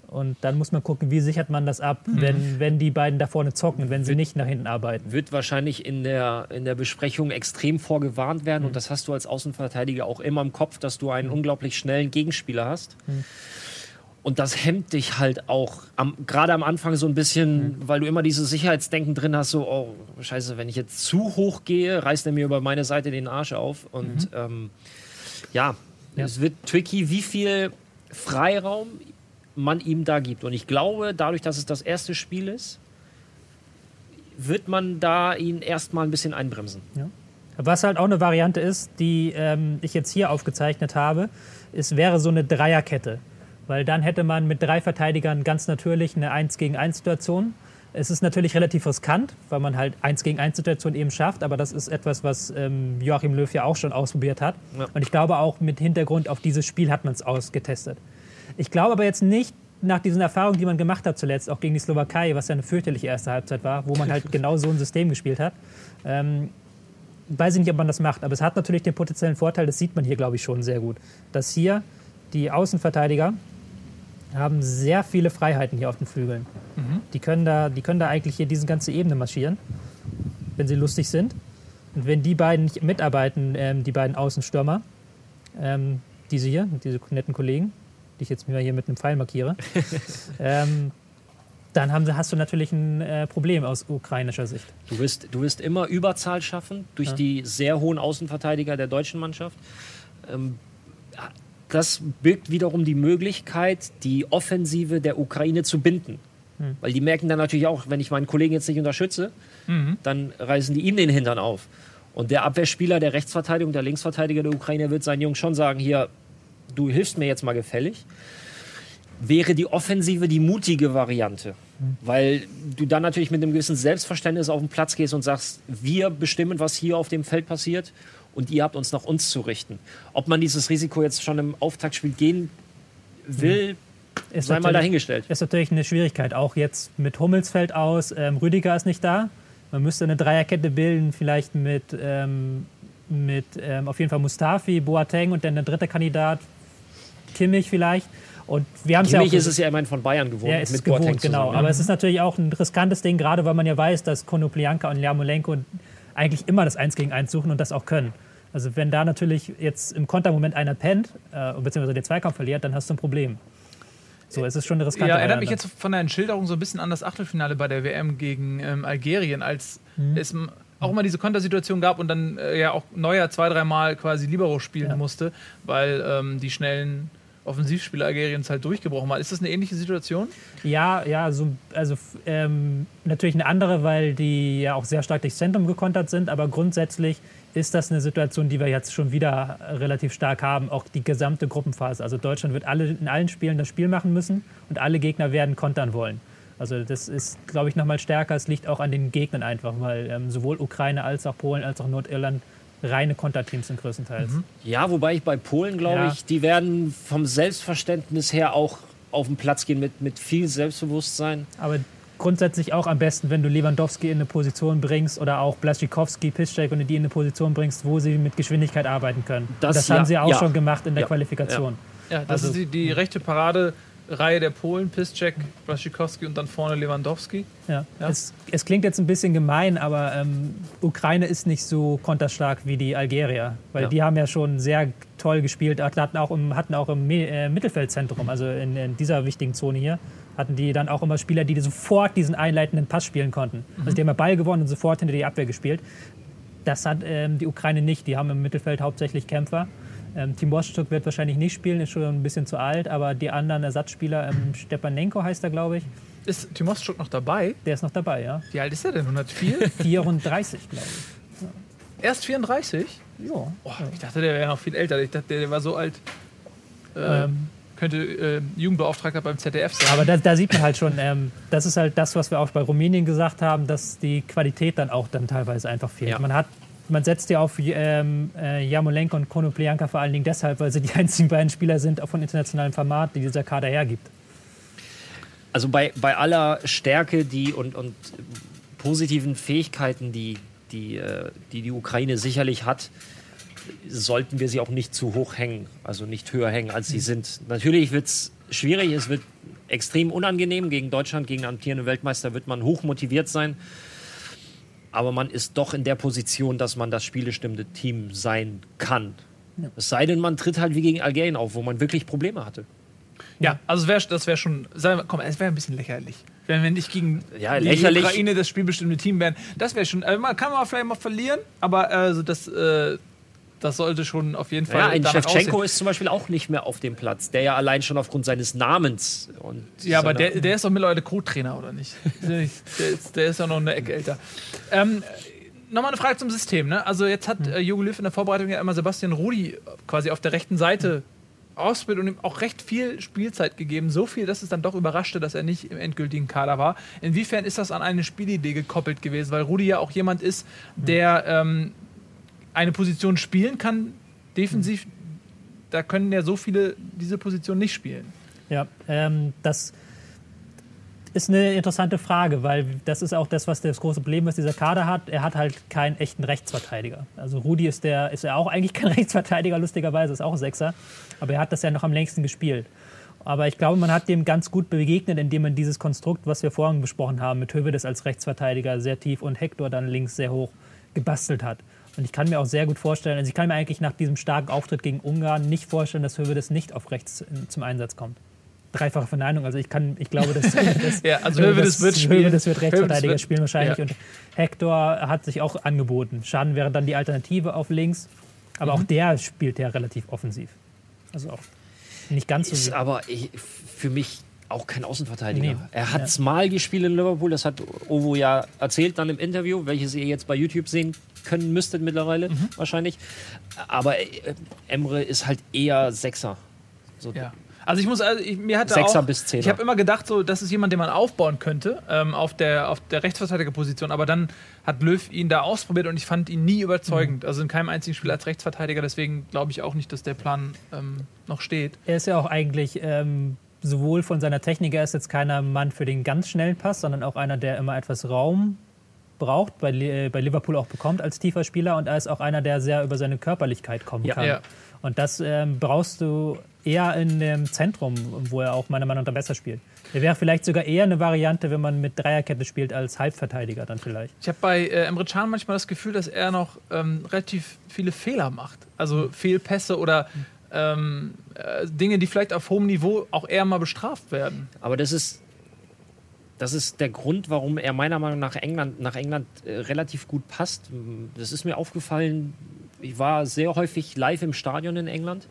Und dann muss man gucken, wie sichert man das ab, wenn, wenn die beiden da vorne zocken, wenn sie nicht nach hinten arbeiten. Wird wahrscheinlich in der, in der Besprechung extrem vorgewarnt werden. Mhm. Und das hast du als Außenverteidiger auch immer im Kopf, dass du einen unglaublich schnellen Gegenspieler hast. Mhm. Und das hemmt dich halt auch, gerade am Anfang so ein bisschen, Mhm. weil du immer dieses Sicherheitsdenken drin hast, so, oh, scheiße, wenn ich jetzt zu hoch gehe, reißt er mir über meine Seite den Arsch auf. Und ähm, ja, Ja. es wird tricky, wie viel Freiraum man ihm da gibt. Und ich glaube, dadurch, dass es das erste Spiel ist, wird man da ihn erstmal ein bisschen einbremsen. Was halt auch eine Variante ist, die ähm, ich jetzt hier aufgezeichnet habe, ist, wäre so eine Dreierkette. Weil dann hätte man mit drei Verteidigern ganz natürlich eine 1 gegen 1 Situation. Es ist natürlich relativ riskant, weil man halt 1 gegen 1 Situation eben schafft, aber das ist etwas, was ähm, Joachim Löw ja auch schon ausprobiert hat. Ja. Und ich glaube auch mit Hintergrund auf dieses Spiel hat man es ausgetestet. Ich glaube aber jetzt nicht nach diesen Erfahrungen, die man gemacht hat zuletzt, auch gegen die Slowakei, was ja eine fürchterliche erste Halbzeit war, wo man halt genau so ein System gespielt hat, ähm, weiß ich nicht, ob man das macht, aber es hat natürlich den potenziellen Vorteil, das sieht man hier, glaube ich, schon sehr gut, dass hier die Außenverteidiger haben sehr viele Freiheiten hier auf den Flügeln. Die, können da, die können da eigentlich hier diese ganze Ebene marschieren, wenn sie lustig sind. Und wenn die beiden nicht mitarbeiten, ähm, die beiden Außenstürmer, ähm, diese hier, diese netten Kollegen, die ich jetzt mal hier mit einem Pfeil markiere, ähm, dann haben, hast du natürlich ein äh, Problem aus ukrainischer Sicht. Du wirst, du wirst immer Überzahl schaffen durch Ja. die sehr hohen Außenverteidiger der deutschen Mannschaft. Ähm, das birgt wiederum die Möglichkeit, die Offensive der Ukraine zu binden. Hm. Weil die merken dann natürlich auch, wenn ich meinen Kollegen jetzt nicht unterstütze, dann reißen die ihm den Hintern auf. Und der Abwehrspieler der Rechtsverteidigung, der Linksverteidiger der Ukraine wird seinen Jungs schon sagen, hier, du hilfst mir jetzt mal gefällig. Wäre die Offensive die mutige Variante. Weil du dann natürlich mit einem gewissen Selbstverständnis auf den Platz gehst und sagst, wir bestimmen, was hier auf dem Feld passiert und ihr habt uns nach uns zu richten. Ob man dieses Risiko jetzt schon im Auftaktspiel gehen will, Ist sei mal natürlich- dahingestellt. ist natürlich eine Schwierigkeit. Auch jetzt mit Hummels fällt aus, ähm, Rüdiger ist nicht da. Man müsste eine Dreierkette bilden, vielleicht mit, ähm, mit ähm, auf jeden Fall Mustafi, Boateng und dann der dritte Kandidat, Kimmich vielleicht. Und wir haben es ja auch ist es ja immerhin von Bayern gewohnt. ja, es ist Boateng gewohnt, genau. zusammen. Aber es ist natürlich auch ein riskantes Ding, gerade weil man ja weiß, dass Konoplyanka und Jarmolenko eigentlich immer das 1 gegen 1 suchen und das auch können. Also wenn da natürlich jetzt im Kontermoment einer pennt, äh, beziehungsweise den Zweikampf verliert, dann hast du ein Problem. So, es ist schon eine riskante Ja, erinnert mich jetzt von der Schilderung so ein bisschen an das Achtelfinale bei der WM gegen ähm, Algerien, als Mhm. es auch immer diese Kontersituation gab und dann äh, ja auch Neuer zwei, dreimal quasi Libero spielen Ja. musste, weil ähm, die schnellen Offensivspieler Algeriens halt durchgebrochen waren. Ist das eine ähnliche Situation? Ja, ja, so, also ähm, natürlich eine andere, weil die ja auch sehr stark durchs Zentrum gekontert sind, aber grundsätzlich ist das eine Situation, die wir jetzt schon wieder relativ stark haben, auch die gesamte Gruppenphase. Also Deutschland wird alle in allen Spielen das Spiel machen müssen und alle Gegner werden kontern wollen. Also das ist, glaube ich, nochmal stärker. Es liegt auch an den Gegnern einfach, weil ähm, sowohl Ukraine als auch Polen als auch Nordirland reine Konterteams sind größtenteils. Ja, wobei ich bei Polen glaube Ja. ich, die werden vom Selbstverständnis her auch auf den Platz gehen mit, mit viel Selbstbewusstsein. Aber grundsätzlich auch am besten, wenn du Lewandowski in eine Position bringst oder auch Blaschikowski, Piszczek, du die in eine Position bringst, wo sie mit Geschwindigkeit arbeiten können. Das Das, ja, haben sie auch ja. schon gemacht in der Ja, Qualifikation. Ja, das Also- ist die, die rechte Paradereihe der Polen, Piszczek, Blaszczykowski und dann vorne Lewandowski. Ja. Ja. Es, es klingt jetzt ein bisschen gemein, aber ähm, Ukraine ist nicht so konterstark wie die Algerier, weil Ja. die haben ja schon sehr toll gespielt, hatten auch im, hatten auch im äh, Mittelfeldzentrum, also in, in dieser wichtigen Zone hier, hatten die dann auch immer Spieler, die sofort diesen einleitenden Pass spielen konnten. Also die haben ja Ball gewonnen und sofort hinter die Abwehr gespielt. Das hat ähm, die Ukraine nicht. Die haben im Mittelfeld hauptsächlich Kämpfer. Ähm, Timoschuk wird wahrscheinlich nicht spielen, ist schon ein bisschen zu alt, aber die anderen Ersatzspieler, ähm, Stepanenko heißt er, glaube ich, Ist Timoschuk noch dabei? der ist noch dabei, ja. Wie alt ist er denn? 104? 34, glaube ich. Erst 34? Ja. Oh, ich dachte, der wäre noch viel älter. Ich dachte, der war so alt. Äh, Ähm, könnte äh, Jugendbeauftragter beim ZDF sein. Aber da, da sieht man halt schon, ähm, das ist halt das, was wir auch bei Rumänien gesagt haben, dass die Qualität dann auch dann teilweise einfach fehlt. Ja. Man hat man setzt ja auf ähm, äh, Jamolenko und Konoplyanka vor allen Dingen deshalb, weil sie die einzigen beiden Spieler sind, auch von internationalem Format, die dieser Kader hergibt. Also bei, bei aller Stärke die und, und positiven Fähigkeiten, die die, äh, die die Ukraine sicherlich hat, sollten wir sie auch nicht zu hoch hängen, also nicht höher hängen, als sie sind. Natürlich wird es schwierig, es wird extrem unangenehm. Gegen Deutschland, gegen amtierende Weltmeister wird man hoch motiviert sein. Aber man ist doch in der Position, dass man das spielbestimmte Team sein kann. Es sei denn, man tritt halt wie gegen Algerien auf, wo man wirklich Probleme hatte. Ja, also wär, das wäre schon, wir, komm, es wäre ein bisschen lächerlich. Wenn wir nicht gegen Ja, die lächerlich. Ukraine das spielbestimmte Team wären. Das wäre schon, also man kann mal vielleicht mal verlieren, aber also das, äh, das sollte schon auf jeden Fall Ja, ein Shevchenko ist zum Beispiel auch nicht mehr auf dem Platz, der ja allein schon aufgrund seines Namens und Ja, aber der, der ist doch mittlerweile Co-Trainer, oder nicht? Der ist, der ist ja noch eine Ecke älter. Ähm, Nochmal eine Frage zum System. Ne? Also jetzt hat äh, Jogi Löw in der Vorbereitung ja immer Sebastian Rudi quasi auf der rechten Seite ausgebildet und ihm auch recht viel Spielzeit gegeben. So viel, dass es dann doch überraschte, dass er nicht im endgültigen Kader war. Inwiefern ist das an eine Spielidee gekoppelt gewesen? Weil Rudi ja auch jemand ist, der ähm, eine Position spielen kann, defensiv. Da können ja so viele diese Position nicht spielen. Ja, ähm, das ist eine interessante Frage, weil das ist auch das, was das große Problem, was dieser Kader hat. Er hat halt keinen echten Rechtsverteidiger. Also Rudi ist der, ist ja auch eigentlich kein Rechtsverteidiger, lustigerweise, ist auch ein Sechser. Aber er hat das ja noch am längsten gespielt. Aber ich glaube, man hat dem ganz gut begegnet, indem man dieses Konstrukt, was wir vorhin besprochen haben, mit Hövedes als Rechtsverteidiger sehr tief und Hector dann links sehr hoch gebastelt hat. Und ich kann mir auch sehr gut vorstellen, also ich kann mir eigentlich nach diesem starken Auftritt gegen Ungarn nicht vorstellen, dass Hövedes nicht auf rechts äh, zum Einsatz kommt. Dreifache Verneinung, also ich kann, ich glaube, dass, dass Ja, also Hövedes wird spielen. Hövedes wird Rechtsverteidiger wird- spielen wahrscheinlich ja. und Hector hat sich auch angeboten. Schaden wäre dann die Alternative auf links, aber Mhm. auch der spielt ja relativ offensiv. Also auch nicht ganz ist so. aber ich, für mich auch kein Außenverteidiger. Nee. Er hat es mal gespielt in Liverpool, das hat Ovo ja erzählt dann im Interview, welches ihr jetzt bei YouTube sehen können müsstet mittlerweile Mhm. wahrscheinlich. Aber äh, Emre ist halt eher Sechser. So, Ja. Also ich muss, also ich, mir hatte Sechser auch, bis Zehner. ich habe immer gedacht, so, das ist jemand, den man aufbauen könnte ähm, auf der auf der Rechtsverteidigerposition, aber dann hat Löw ihn da ausprobiert und ich fand ihn nie überzeugend. Mhm. Also in keinem einzigen Spiel als Rechtsverteidiger, deswegen glaube ich auch nicht, dass der Plan ähm, noch steht. Er ist ja auch eigentlich ähm, sowohl von seiner Technik, er ist jetzt keiner Mann für den ganz schnellen Pass, sondern auch einer, der immer etwas Raum braucht, bei, äh, bei Liverpool auch bekommt als tiefer Spieler und er ist auch einer, der sehr über seine Körperlichkeit kommen Ja. kann. Ja. Und das ähm, brauchst du eher in dem Zentrum, wo er auch meiner Meinung nach besser spielt. Er wäre vielleicht sogar eher eine Variante, wenn man mit Dreierkette spielt, als Halbverteidiger dann vielleicht. Ich habe bei äh, Emre Can manchmal das Gefühl, dass er noch ähm, relativ viele Fehler macht. Also Fehlpässe oder ähm, äh, Dinge, die vielleicht auf hohem Niveau auch eher mal bestraft werden. Aber das ist, das ist der Grund, warum er meiner Meinung nach England, nach England äh, relativ gut passt. Das ist mir aufgefallen. Ich war sehr häufig live im Stadion in England.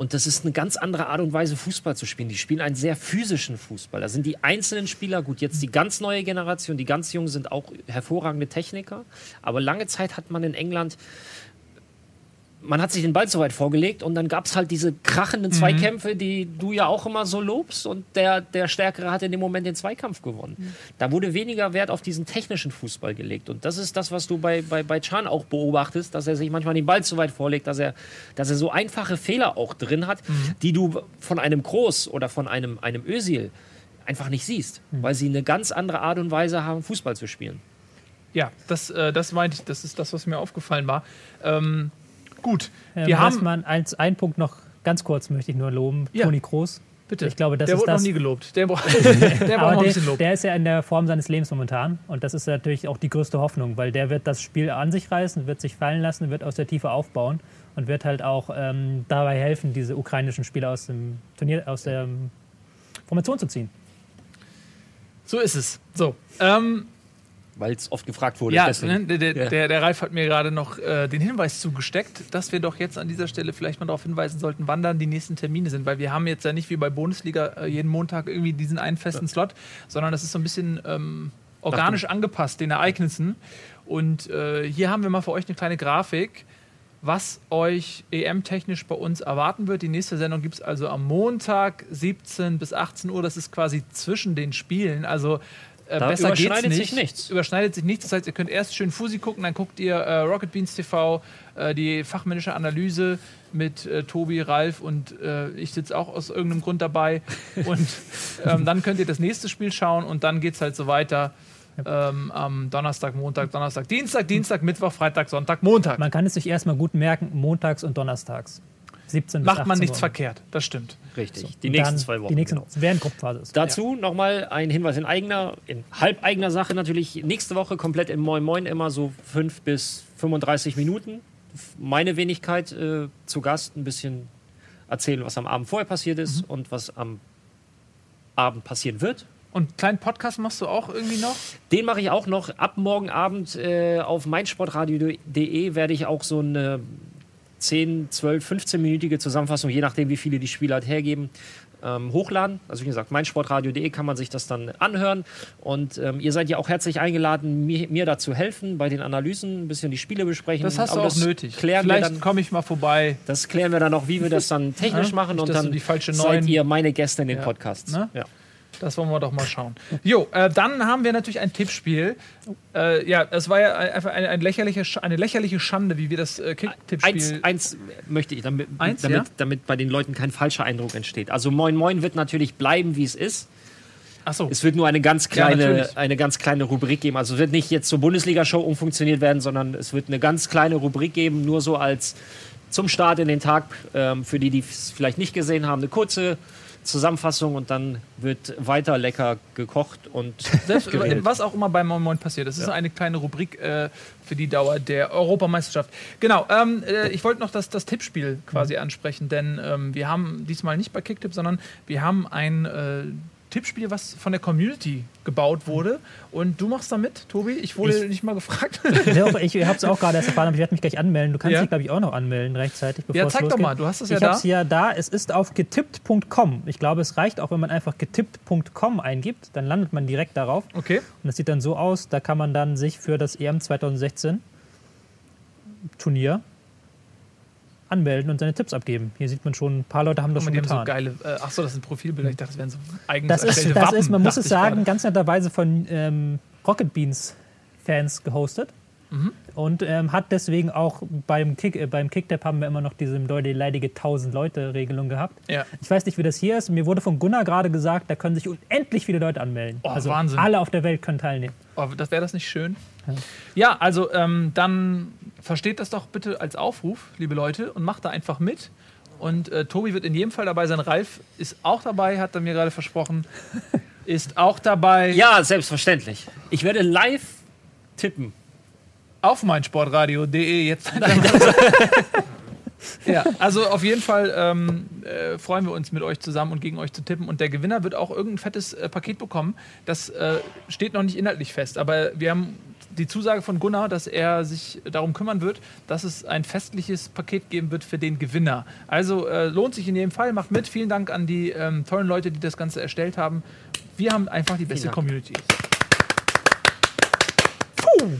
Und das ist eine ganz andere Art und Weise, Fußball zu spielen. Die spielen einen sehr physischen Fußball. Da sind die einzelnen Spieler, gut, jetzt die ganz neue Generation, die ganz Jungen sind auch hervorragende Techniker. Aber lange Zeit hat man in England man hat sich den Ball so weit vorgelegt und dann gab es halt diese krachenden Zweikämpfe, die du ja auch immer so lobst und der, der Stärkere hat in dem Moment den Zweikampf gewonnen. Da wurde weniger Wert auf diesen technischen Fußball gelegt und das ist das, was du bei, bei, bei Chan auch beobachtest, dass er sich manchmal den Ball zu weit vorlegt, dass er, dass er so einfache Fehler auch drin hat, die du von einem Groß oder von einem, einem Özil einfach nicht siehst, weil sie eine ganz andere Art und Weise haben, Fußball zu spielen. Ja, das, äh, das meinte ich, das ist das, was mir aufgefallen war. Ähm, gut, Ähm, wir haben. erstmal eins, einen Punkt noch ganz kurz möchte ich nur loben. Ja. Toni Kroos. Bitte. Ich glaube, das der ist wurde das. noch nie gelobt. Der braucht, der braucht noch ein bisschen Lob. der ist ja in der Form seines Lebens momentan. Und das ist natürlich auch die größte Hoffnung, weil der wird das Spiel an sich reißen, wird sich fallen lassen, wird aus der Tiefe aufbauen und wird halt auch ähm, dabei helfen, diese ukrainischen Spieler aus dem Turnier, aus der ähm, Formation zu ziehen. So ist es. So. Ähm, Weil es oft gefragt wurde. ja, ne, der, Ja. der, der Ralf hat mir gerade noch äh, den Hinweis zugesteckt, dass wir doch jetzt an dieser Stelle vielleicht mal darauf hinweisen sollten, wann dann die nächsten Termine sind. Weil wir haben jetzt ja nicht wie bei Bundesliga äh, jeden Montag irgendwie diesen einen festen Slot, sondern das ist so ein bisschen ähm, organisch angepasst den Ereignissen. Und äh, hier haben wir mal für euch eine kleine Grafik. was euch EM-technisch bei uns erwarten wird. Die nächste Sendung gibt es also am Montag 17 bis 18 Uhr. Das ist quasi zwischen den Spielen. Also äh, Da besser geht's überschneidet nicht. sich nichts. Überschneidet sich nichts. Das heißt, ihr könnt erst schön Fusi gucken, dann guckt ihr äh, Rocket Beans TV, äh, die fachmännische Analyse mit äh, Tobi, Ralf und äh, ich sitze auch aus irgendeinem Grund dabei. Und ähm, dann könnt ihr das nächste Spiel schauen und dann geht es halt so weiter. Ähm, am Donnerstag, Montag, Donnerstag, Dienstag, Dienstag, Mittwoch, Freitag, Sonntag, Montag. Man kann es sich erstmal gut merken, montags und donnerstags. 17 bis Macht man 18 nichts Uhr. verkehrt, das stimmt. Richtig. Die Und nächsten zwei Wochen. Die nächsten, genau. während Gruppenphase ist. Dazu nochmal ein Hinweis in eigener, in halbeigener Sache natürlich. Nächste Woche komplett im Moin Moin immer so 5 bis 35 Minuten. Meine Wenigkeit äh, zu Gast, ein bisschen erzählen, was am Abend vorher passiert ist und was am Abend passieren wird. Und einen kleinen Podcast machst du auch irgendwie noch? Den mache ich auch noch. Ab morgen Abend äh, auf meinsportradio.de werde ich auch so eine 10, 12, 15-minütige Zusammenfassung, je nachdem, wie viele die Spieler halt hergeben, ähm, hochladen. Also wie gesagt, meinsportradio.de kann man sich das dann anhören. Und ähm, ihr seid ja auch herzlich eingeladen, mir, mir da zu helfen bei den Analysen, ein bisschen die Spiele besprechen. Das hast du Aber auch nötig. Klären Vielleicht dann, komme ich mal vorbei. das klären wir dann auch, wie wir das dann technisch Ja, machen. nicht, Und du dann seid ihr meine Gäste in den Ja. Podcasts. Ne? Ja. Das wollen wir doch mal schauen. Jo, äh, dann haben wir natürlich ein Tippspiel. Äh, ja, es war ja einfach eine, ein lächerliche, eine lächerliche Schande, wie wir das äh, Eins, Kick-Tippspiel. eins möchte ich, damit, Eins, damit, ja? damit bei den Leuten kein falscher Eindruck entsteht. Also Moin Moin wird natürlich bleiben, wie es ist. Achso, Es wird nur eine ganz Ja, kleine, natürlich. eine ganz kleine Rubrik geben. Also es wird nicht jetzt zur Bundesliga-Show umfunktioniert werden, sondern es wird eine ganz kleine Rubrik geben, nur so als zum Start in den Tag, ähm, für die, die es vielleicht nicht gesehen haben, eine kurze Zusammenfassung und dann wird weiter lecker gekocht und Selbst, was auch immer bei Moin Moin passiert. Das ist eine kleine Rubrik äh, für die Dauer der Europameisterschaft. Genau, ähm, äh, ich wollte noch das, das Tippspiel quasi ansprechen, denn ähm, wir haben diesmal nicht bei Kicktipp, sondern wir haben ein äh, Tippspiel, was von der Community gebaut wurde. Und du machst da mit, Tobi? Ich wurde Ich- nicht mal gefragt. Ich habe es auch gerade erst erfahren, aber ich werde mich gleich anmelden. Du kannst Ja. dich, glaube ich, auch noch anmelden rechtzeitig. Bevor Ja, zeig doch losgeht. mal, du hast es ja ich da. habe es ja da. Es ist auf getippt.com. Ich glaube, es reicht auch, wenn man einfach getippt.com eingibt. Dann landet man direkt darauf. Okay. Und das sieht dann so aus, da kann man dann sich für das EM 2016 Turnier anmelden und seine Tipps abgeben. Hier sieht man schon, ein paar Leute haben das schon getan. so geile. Äh, achso, das sind Profilbilder. Ich dachte, das wären so eigens das ist, das Wappen, ist, man muss es sagen, gerade. ganz netterweise von ähm, Rocket Beans Fans gehostet. Mhm. Und ähm, hat deswegen auch beim Kick, äh, beim Kicktap haben wir immer noch diese leidige 1000 Leute Regelung gehabt. Ja. Ich weiß nicht, wie das hier ist. Mir wurde von Gunnar gerade gesagt, da können sich unendlich viele Leute anmelden. Oh, also Wahnsinn. alle auf der Welt können teilnehmen. Oh, das wäre das nicht schön? Ja, also ähm, dann versteht das doch bitte als Aufruf, liebe Leute, und macht da einfach mit. Und äh, Tobi wird in jedem Fall dabei sein. Ralf ist auch dabei, hat er mir gerade versprochen. Ist auch dabei ja, selbstverständlich. Ich werde live tippen. Auf meinsportradio.de jetzt. ja, also auf jeden Fall ähm, äh, freuen wir uns mit euch zusammen und gegen euch zu tippen. Und der Gewinner wird auch irgendein fettes äh, Paket bekommen. Das äh, steht noch nicht inhaltlich fest, aber wir haben die Zusage von Gunnar, dass er sich darum kümmern wird, dass es ein festliches Paket geben wird für den Gewinner. Also äh, lohnt sich in jedem Fall, macht mit. Vielen Dank an die ähm, tollen Leute, die das Ganze erstellt haben. Wir haben einfach die beste. Community. Puh.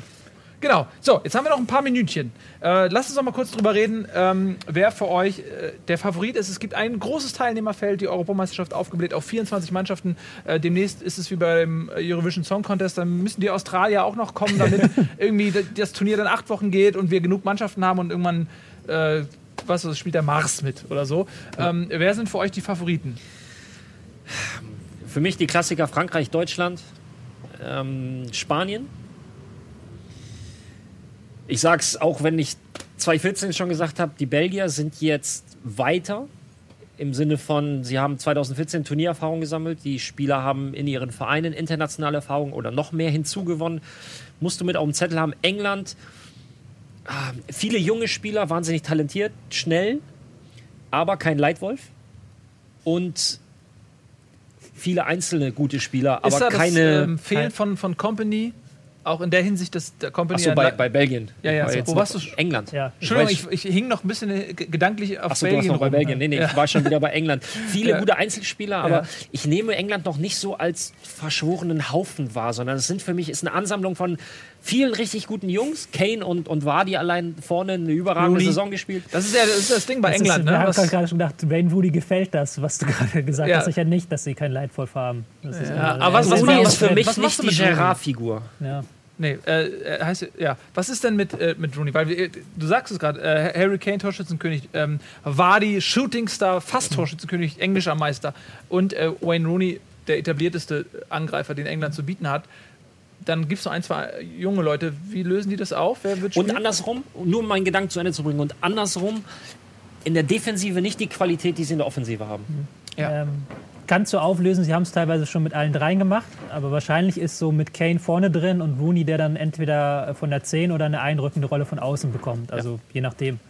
Genau. So, jetzt haben wir noch ein paar Minütchen. Äh, lasst uns noch mal kurz drüber reden, ähm, wer für euch äh, der Favorit ist. Es gibt ein großes Teilnehmerfeld, die Europameisterschaft aufgebläht auf 24 Mannschaften. Äh, demnächst ist es wie beim äh, Eurovision Song Contest. Dann müssen die Australier auch noch kommen, damit irgendwie das Turnier dann acht Wochen geht und wir genug Mannschaften haben und irgendwann, äh, was weiß, spielt der Mars mit oder so. Ähm, wer sind für euch die Favoriten? Für mich die Klassiker Frankreich, Deutschland, ähm, Spanien. Ich sag's auch, wenn ich 2014 schon gesagt habe, die Belgier sind jetzt weiter im Sinne von, sie haben 2014 Turniererfahrung gesammelt, die Spieler haben in ihren Vereinen internationale Erfahrung oder noch mehr hinzugewonnen. Musst du mit auf dem Zettel haben, England, ah, viele junge Spieler, wahnsinnig talentiert, schnell, aber kein Leitwolf. Und viele einzelne gute Spieler, aber ist da keine. das ähm, Fehlen kein- von, von Company? Auch in der Hinsicht, dass der Company. Achso, bei, bei Belgien. Ja, ja, War so, wo warst du? England. Ja. Entschuldigung, Ich ich, ich hing noch ein bisschen äh, ge- gedanklich auf Achso, du warst Belgien noch bei rum. Belgien. Nee, nee, Ja. ich war schon wieder bei England. Viele Ja. gute Einzelspieler, aber Ja. ich nehme England noch nicht so als verschworenen Haufen wahr, sondern es sind für mich ist eine Ansammlung von vielen richtig guten Jungs. Kane und, und Vardy allein vorne eine überragende Rooney. Saison gespielt. Das ist ja das, ist das Ding bei Das England, ist, ne? Wir haben gerade schon gedacht, Wayne Woody gefällt das, was du gerade gesagt Ja. hast. Sicher nicht, dass sie keinen Leitwolf haben. Das ist, Ja, aber was- was Rooney ist für mich nicht die Rooney? Gerard-Figur. Ja. Nee, äh, äh, heißt ja. Was ist denn mit, äh, mit Rooney? Weil äh, du sagst es gerade, äh, Harry Kane Torschützenkönig, ähm, Vardy Shootingstar, fast Torschützenkönig, englischer Meister und äh, Wayne Rooney der etablierteste Angreifer, den England zu bieten hat. Dann gibt es noch ein, zwei junge Leute. Wie lösen die das auf? Wer wird Und andersrum, nur um meinen Gedanken zu Ende zu bringen, und andersrum in der Defensive nicht die Qualität, die sie in der Offensive haben. Ja. Ähm, kannst du auflösen, sie haben es teilweise schon mit allen dreien gemacht, aber wahrscheinlich ist so mit Kane vorne drin und Rooney, der dann entweder von der 10 oder eine einrückende Rolle von außen bekommt. Also je nachdem.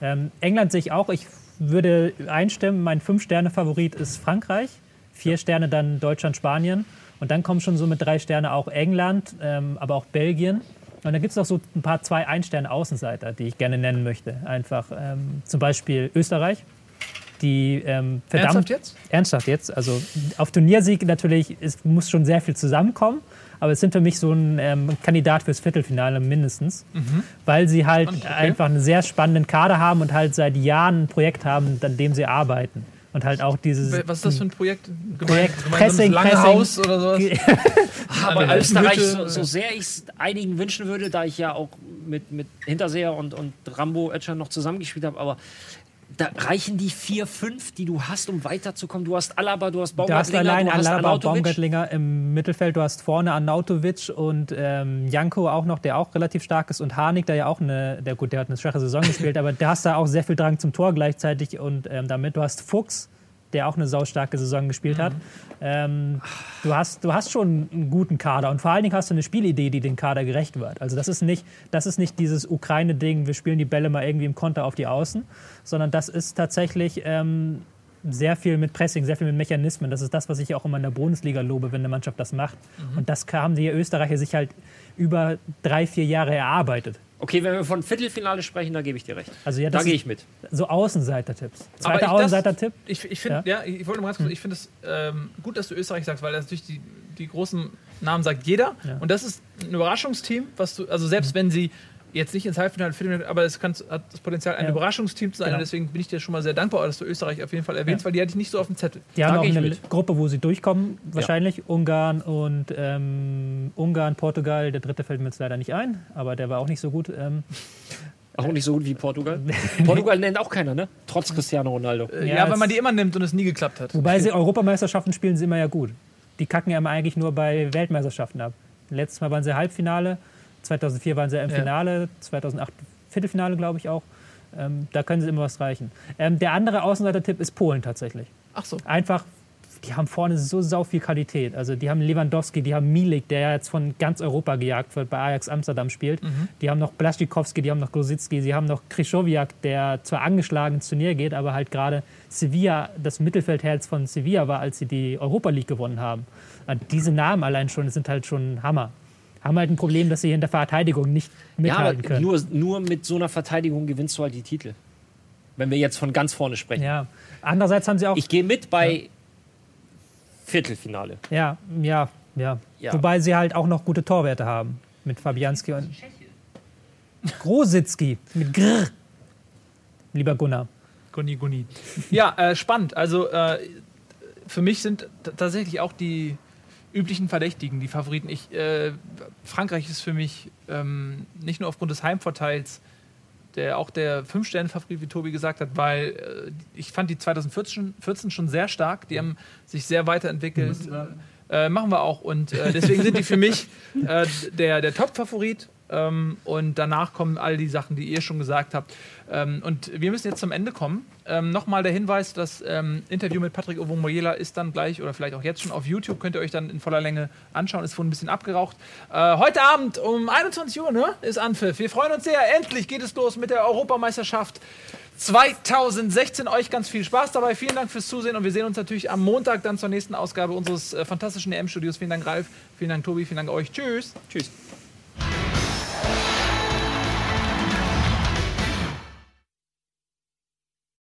Ähm, England sehe ich auch. Ich würde einstimmen, mein Fünf-Sterne-Favorit ist Frankreich. Vier Sterne dann Deutschland, Spanien. Und dann kommen schon so mit drei Sterne auch England, ähm, aber auch Belgien. Und dann gibt es noch so ein paar zwei Ein-Sterne-Außenseiter, die ich gerne nennen möchte. Einfach ähm, zum Beispiel Österreich, die ähm, verdammt Ernsthaft jetzt? ernsthaft jetzt. Also auf Turniersieg natürlich es muss schon sehr viel zusammenkommen, aber es sind für mich so ein ähm, Kandidat fürs Viertelfinale mindestens, weil sie halt okay. einfach einen sehr spannenden Kader haben und halt seit Jahren ein Projekt haben, an dem sie arbeiten. Und halt auch dieses. Was ist das für ein Projekt? Projekt Pressing, so ein Pressing. Haus oder sowas? Aber Eine Österreich, so, so sehr ich es einigen wünschen würde, da ich ja auch mit, mit Hinterseher und, und Rambo Ötcher noch zusammengespielt habe, aber da reichen die vier, fünf, die du hast, um weiterzukommen. Du hast Alaba, du hast Du hast Baumgartlinger, allein du hast Alaba, Arnautovic. Baumgartlinger im Mittelfeld, du hast vorne Arnautovic und ähm, Janko auch noch, der auch relativ stark ist und Harnik, der ja auch eine, der gut, der hat eine schwache Saison gespielt, aber der hast da auch sehr viel Drang zum Tor gleichzeitig und ähm, damit, du hast Fuchs, der auch eine saustarke Saison gespielt hat. Ähm, du, hast, du hast schon einen guten Kader und vor allen Dingen hast du eine Spielidee, die dem Kader gerecht wird. Also das ist nicht, das ist nicht dieses Ukraine-Ding, wir spielen die Bälle mal irgendwie im Konter auf die Außen, sondern das ist tatsächlich ähm, sehr viel mit Pressing, sehr viel mit Mechanismen. Das ist das, was ich auch immer in der Bundesliga lobe, wenn eine Mannschaft das macht. Und das haben die Österreicher sich halt über drei, vier Jahre erarbeitet. Okay, wenn wir von Viertelfinale sprechen, da gebe ich dir recht. Also ja, da gehe ich mit. so Außenseiter-Tipps. Aber Zweiter Außenseiter-Tipp. Ich, ich finde, ja. ich wollte nur ganz kurz, ich finde es ähm, gut, dass du Österreich sagst, weil das natürlich die, die großen Namen sagt jeder. Ja. Und das ist ein Überraschungsteam, was du, also selbst wenn sie jetzt nicht ins Halbfinale, Viertelfinale, aber es kann, hat das Potenzial, ein Ja. Überraschungsteam zu sein. Genau. Und deswegen bin ich dir schon mal sehr dankbar, dass du Österreich auf jeden Fall erwähnst, Ja. weil die hatte ich nicht so auf dem Zettel. Die haben auch eine mit. Gruppe, wo sie durchkommen, wahrscheinlich. Ungarn und ähm, Ungarn, Portugal. Der dritte fällt mir jetzt leider nicht ein, aber der war auch nicht so gut. Ähm, Auch nicht so gut wie Portugal. Portugal nennt auch keiner, ne? Trotz Cristiano Ronaldo. Äh, Ja, Ja, wenn es- man die immer nimmt und es nie geklappt hat. wobei sie Europameisterschaften spielen sie immer ja gut. Die kacken ja immer eigentlich nur bei Weltmeisterschaften ab. Letztes Mal waren sie Halbfinale, 2004 waren sie im Ja. Finale, 2008 Viertelfinale, glaube ich auch. Ähm, da können sie immer was reichen. Ähm, der andere Außenseiter-Tipp ist Polen tatsächlich. Ach so. einfach, die haben vorne so sau viel Qualität. Also die haben Lewandowski, die haben Milik, der ja jetzt von ganz Europa gejagt wird, bei Ajax Amsterdam spielt. Die haben noch Blaschikowski, die haben noch Grosicki, sie haben noch Krischowiak, der zwar angeschlagen ins Turnier geht, aber halt gerade Sevilla, das Mittelfeldherz von Sevilla war, als sie die Europa League gewonnen haben. Und diese Namen allein schon sind halt schon Hammer. Haben halt ein Problem, dass sie in der Verteidigung nicht Ja, aber mithalten können. nur, nur mit so einer Verteidigung gewinnst du halt die Titel. Wenn wir jetzt von ganz vorne sprechen. ja. Andererseits haben sie auch Ich gehe mit bei Viertelfinale. Ja, ja, ja, Ja. Wobei sie halt auch noch gute Torwerte haben. Mit Fabianski und. Grositzki. Mit Grr. Lieber Gunnar. Guni, Guni. Ja, äh, spannend. Also äh, für mich sind tatsächlich auch die üblichen Verdächtigen, die Favoriten. Ich, äh, Frankreich ist für mich ähm, nicht nur aufgrund des Heimvorteils der, auch der Fünf-Sterne-Favorit, wie Tobi gesagt hat, weil äh, ich fand die 2014 14 schon sehr stark. Die haben sich sehr weiterentwickelt. Äh, machen wir auch. Und äh, deswegen sind die für mich äh, der, der Top-Favorit. Ähm, und danach kommen all die Sachen, die ihr schon gesagt habt. Ähm, und wir müssen jetzt zum Ende kommen. Ähm, Nochmal der Hinweis, das ähm, Interview mit Patrick Ovomoyela ist dann gleich oder vielleicht auch jetzt schon auf YouTube. Könnt ihr euch dann in voller Länge anschauen. Ist vorhin ein bisschen abgeraucht. Äh, heute Abend um 21 Uhr ne, ist Anpfiff. Wir freuen uns sehr. Endlich geht es los mit der Europameisterschaft 2016. Euch ganz viel Spaß dabei. Vielen Dank fürs Zusehen und wir sehen uns natürlich am Montag dann zur nächsten Ausgabe unseres äh, fantastischen EM-Studios. Vielen Dank, Ralf. Vielen Dank, Tobi. Vielen Dank euch. Tschüss. Tschüss.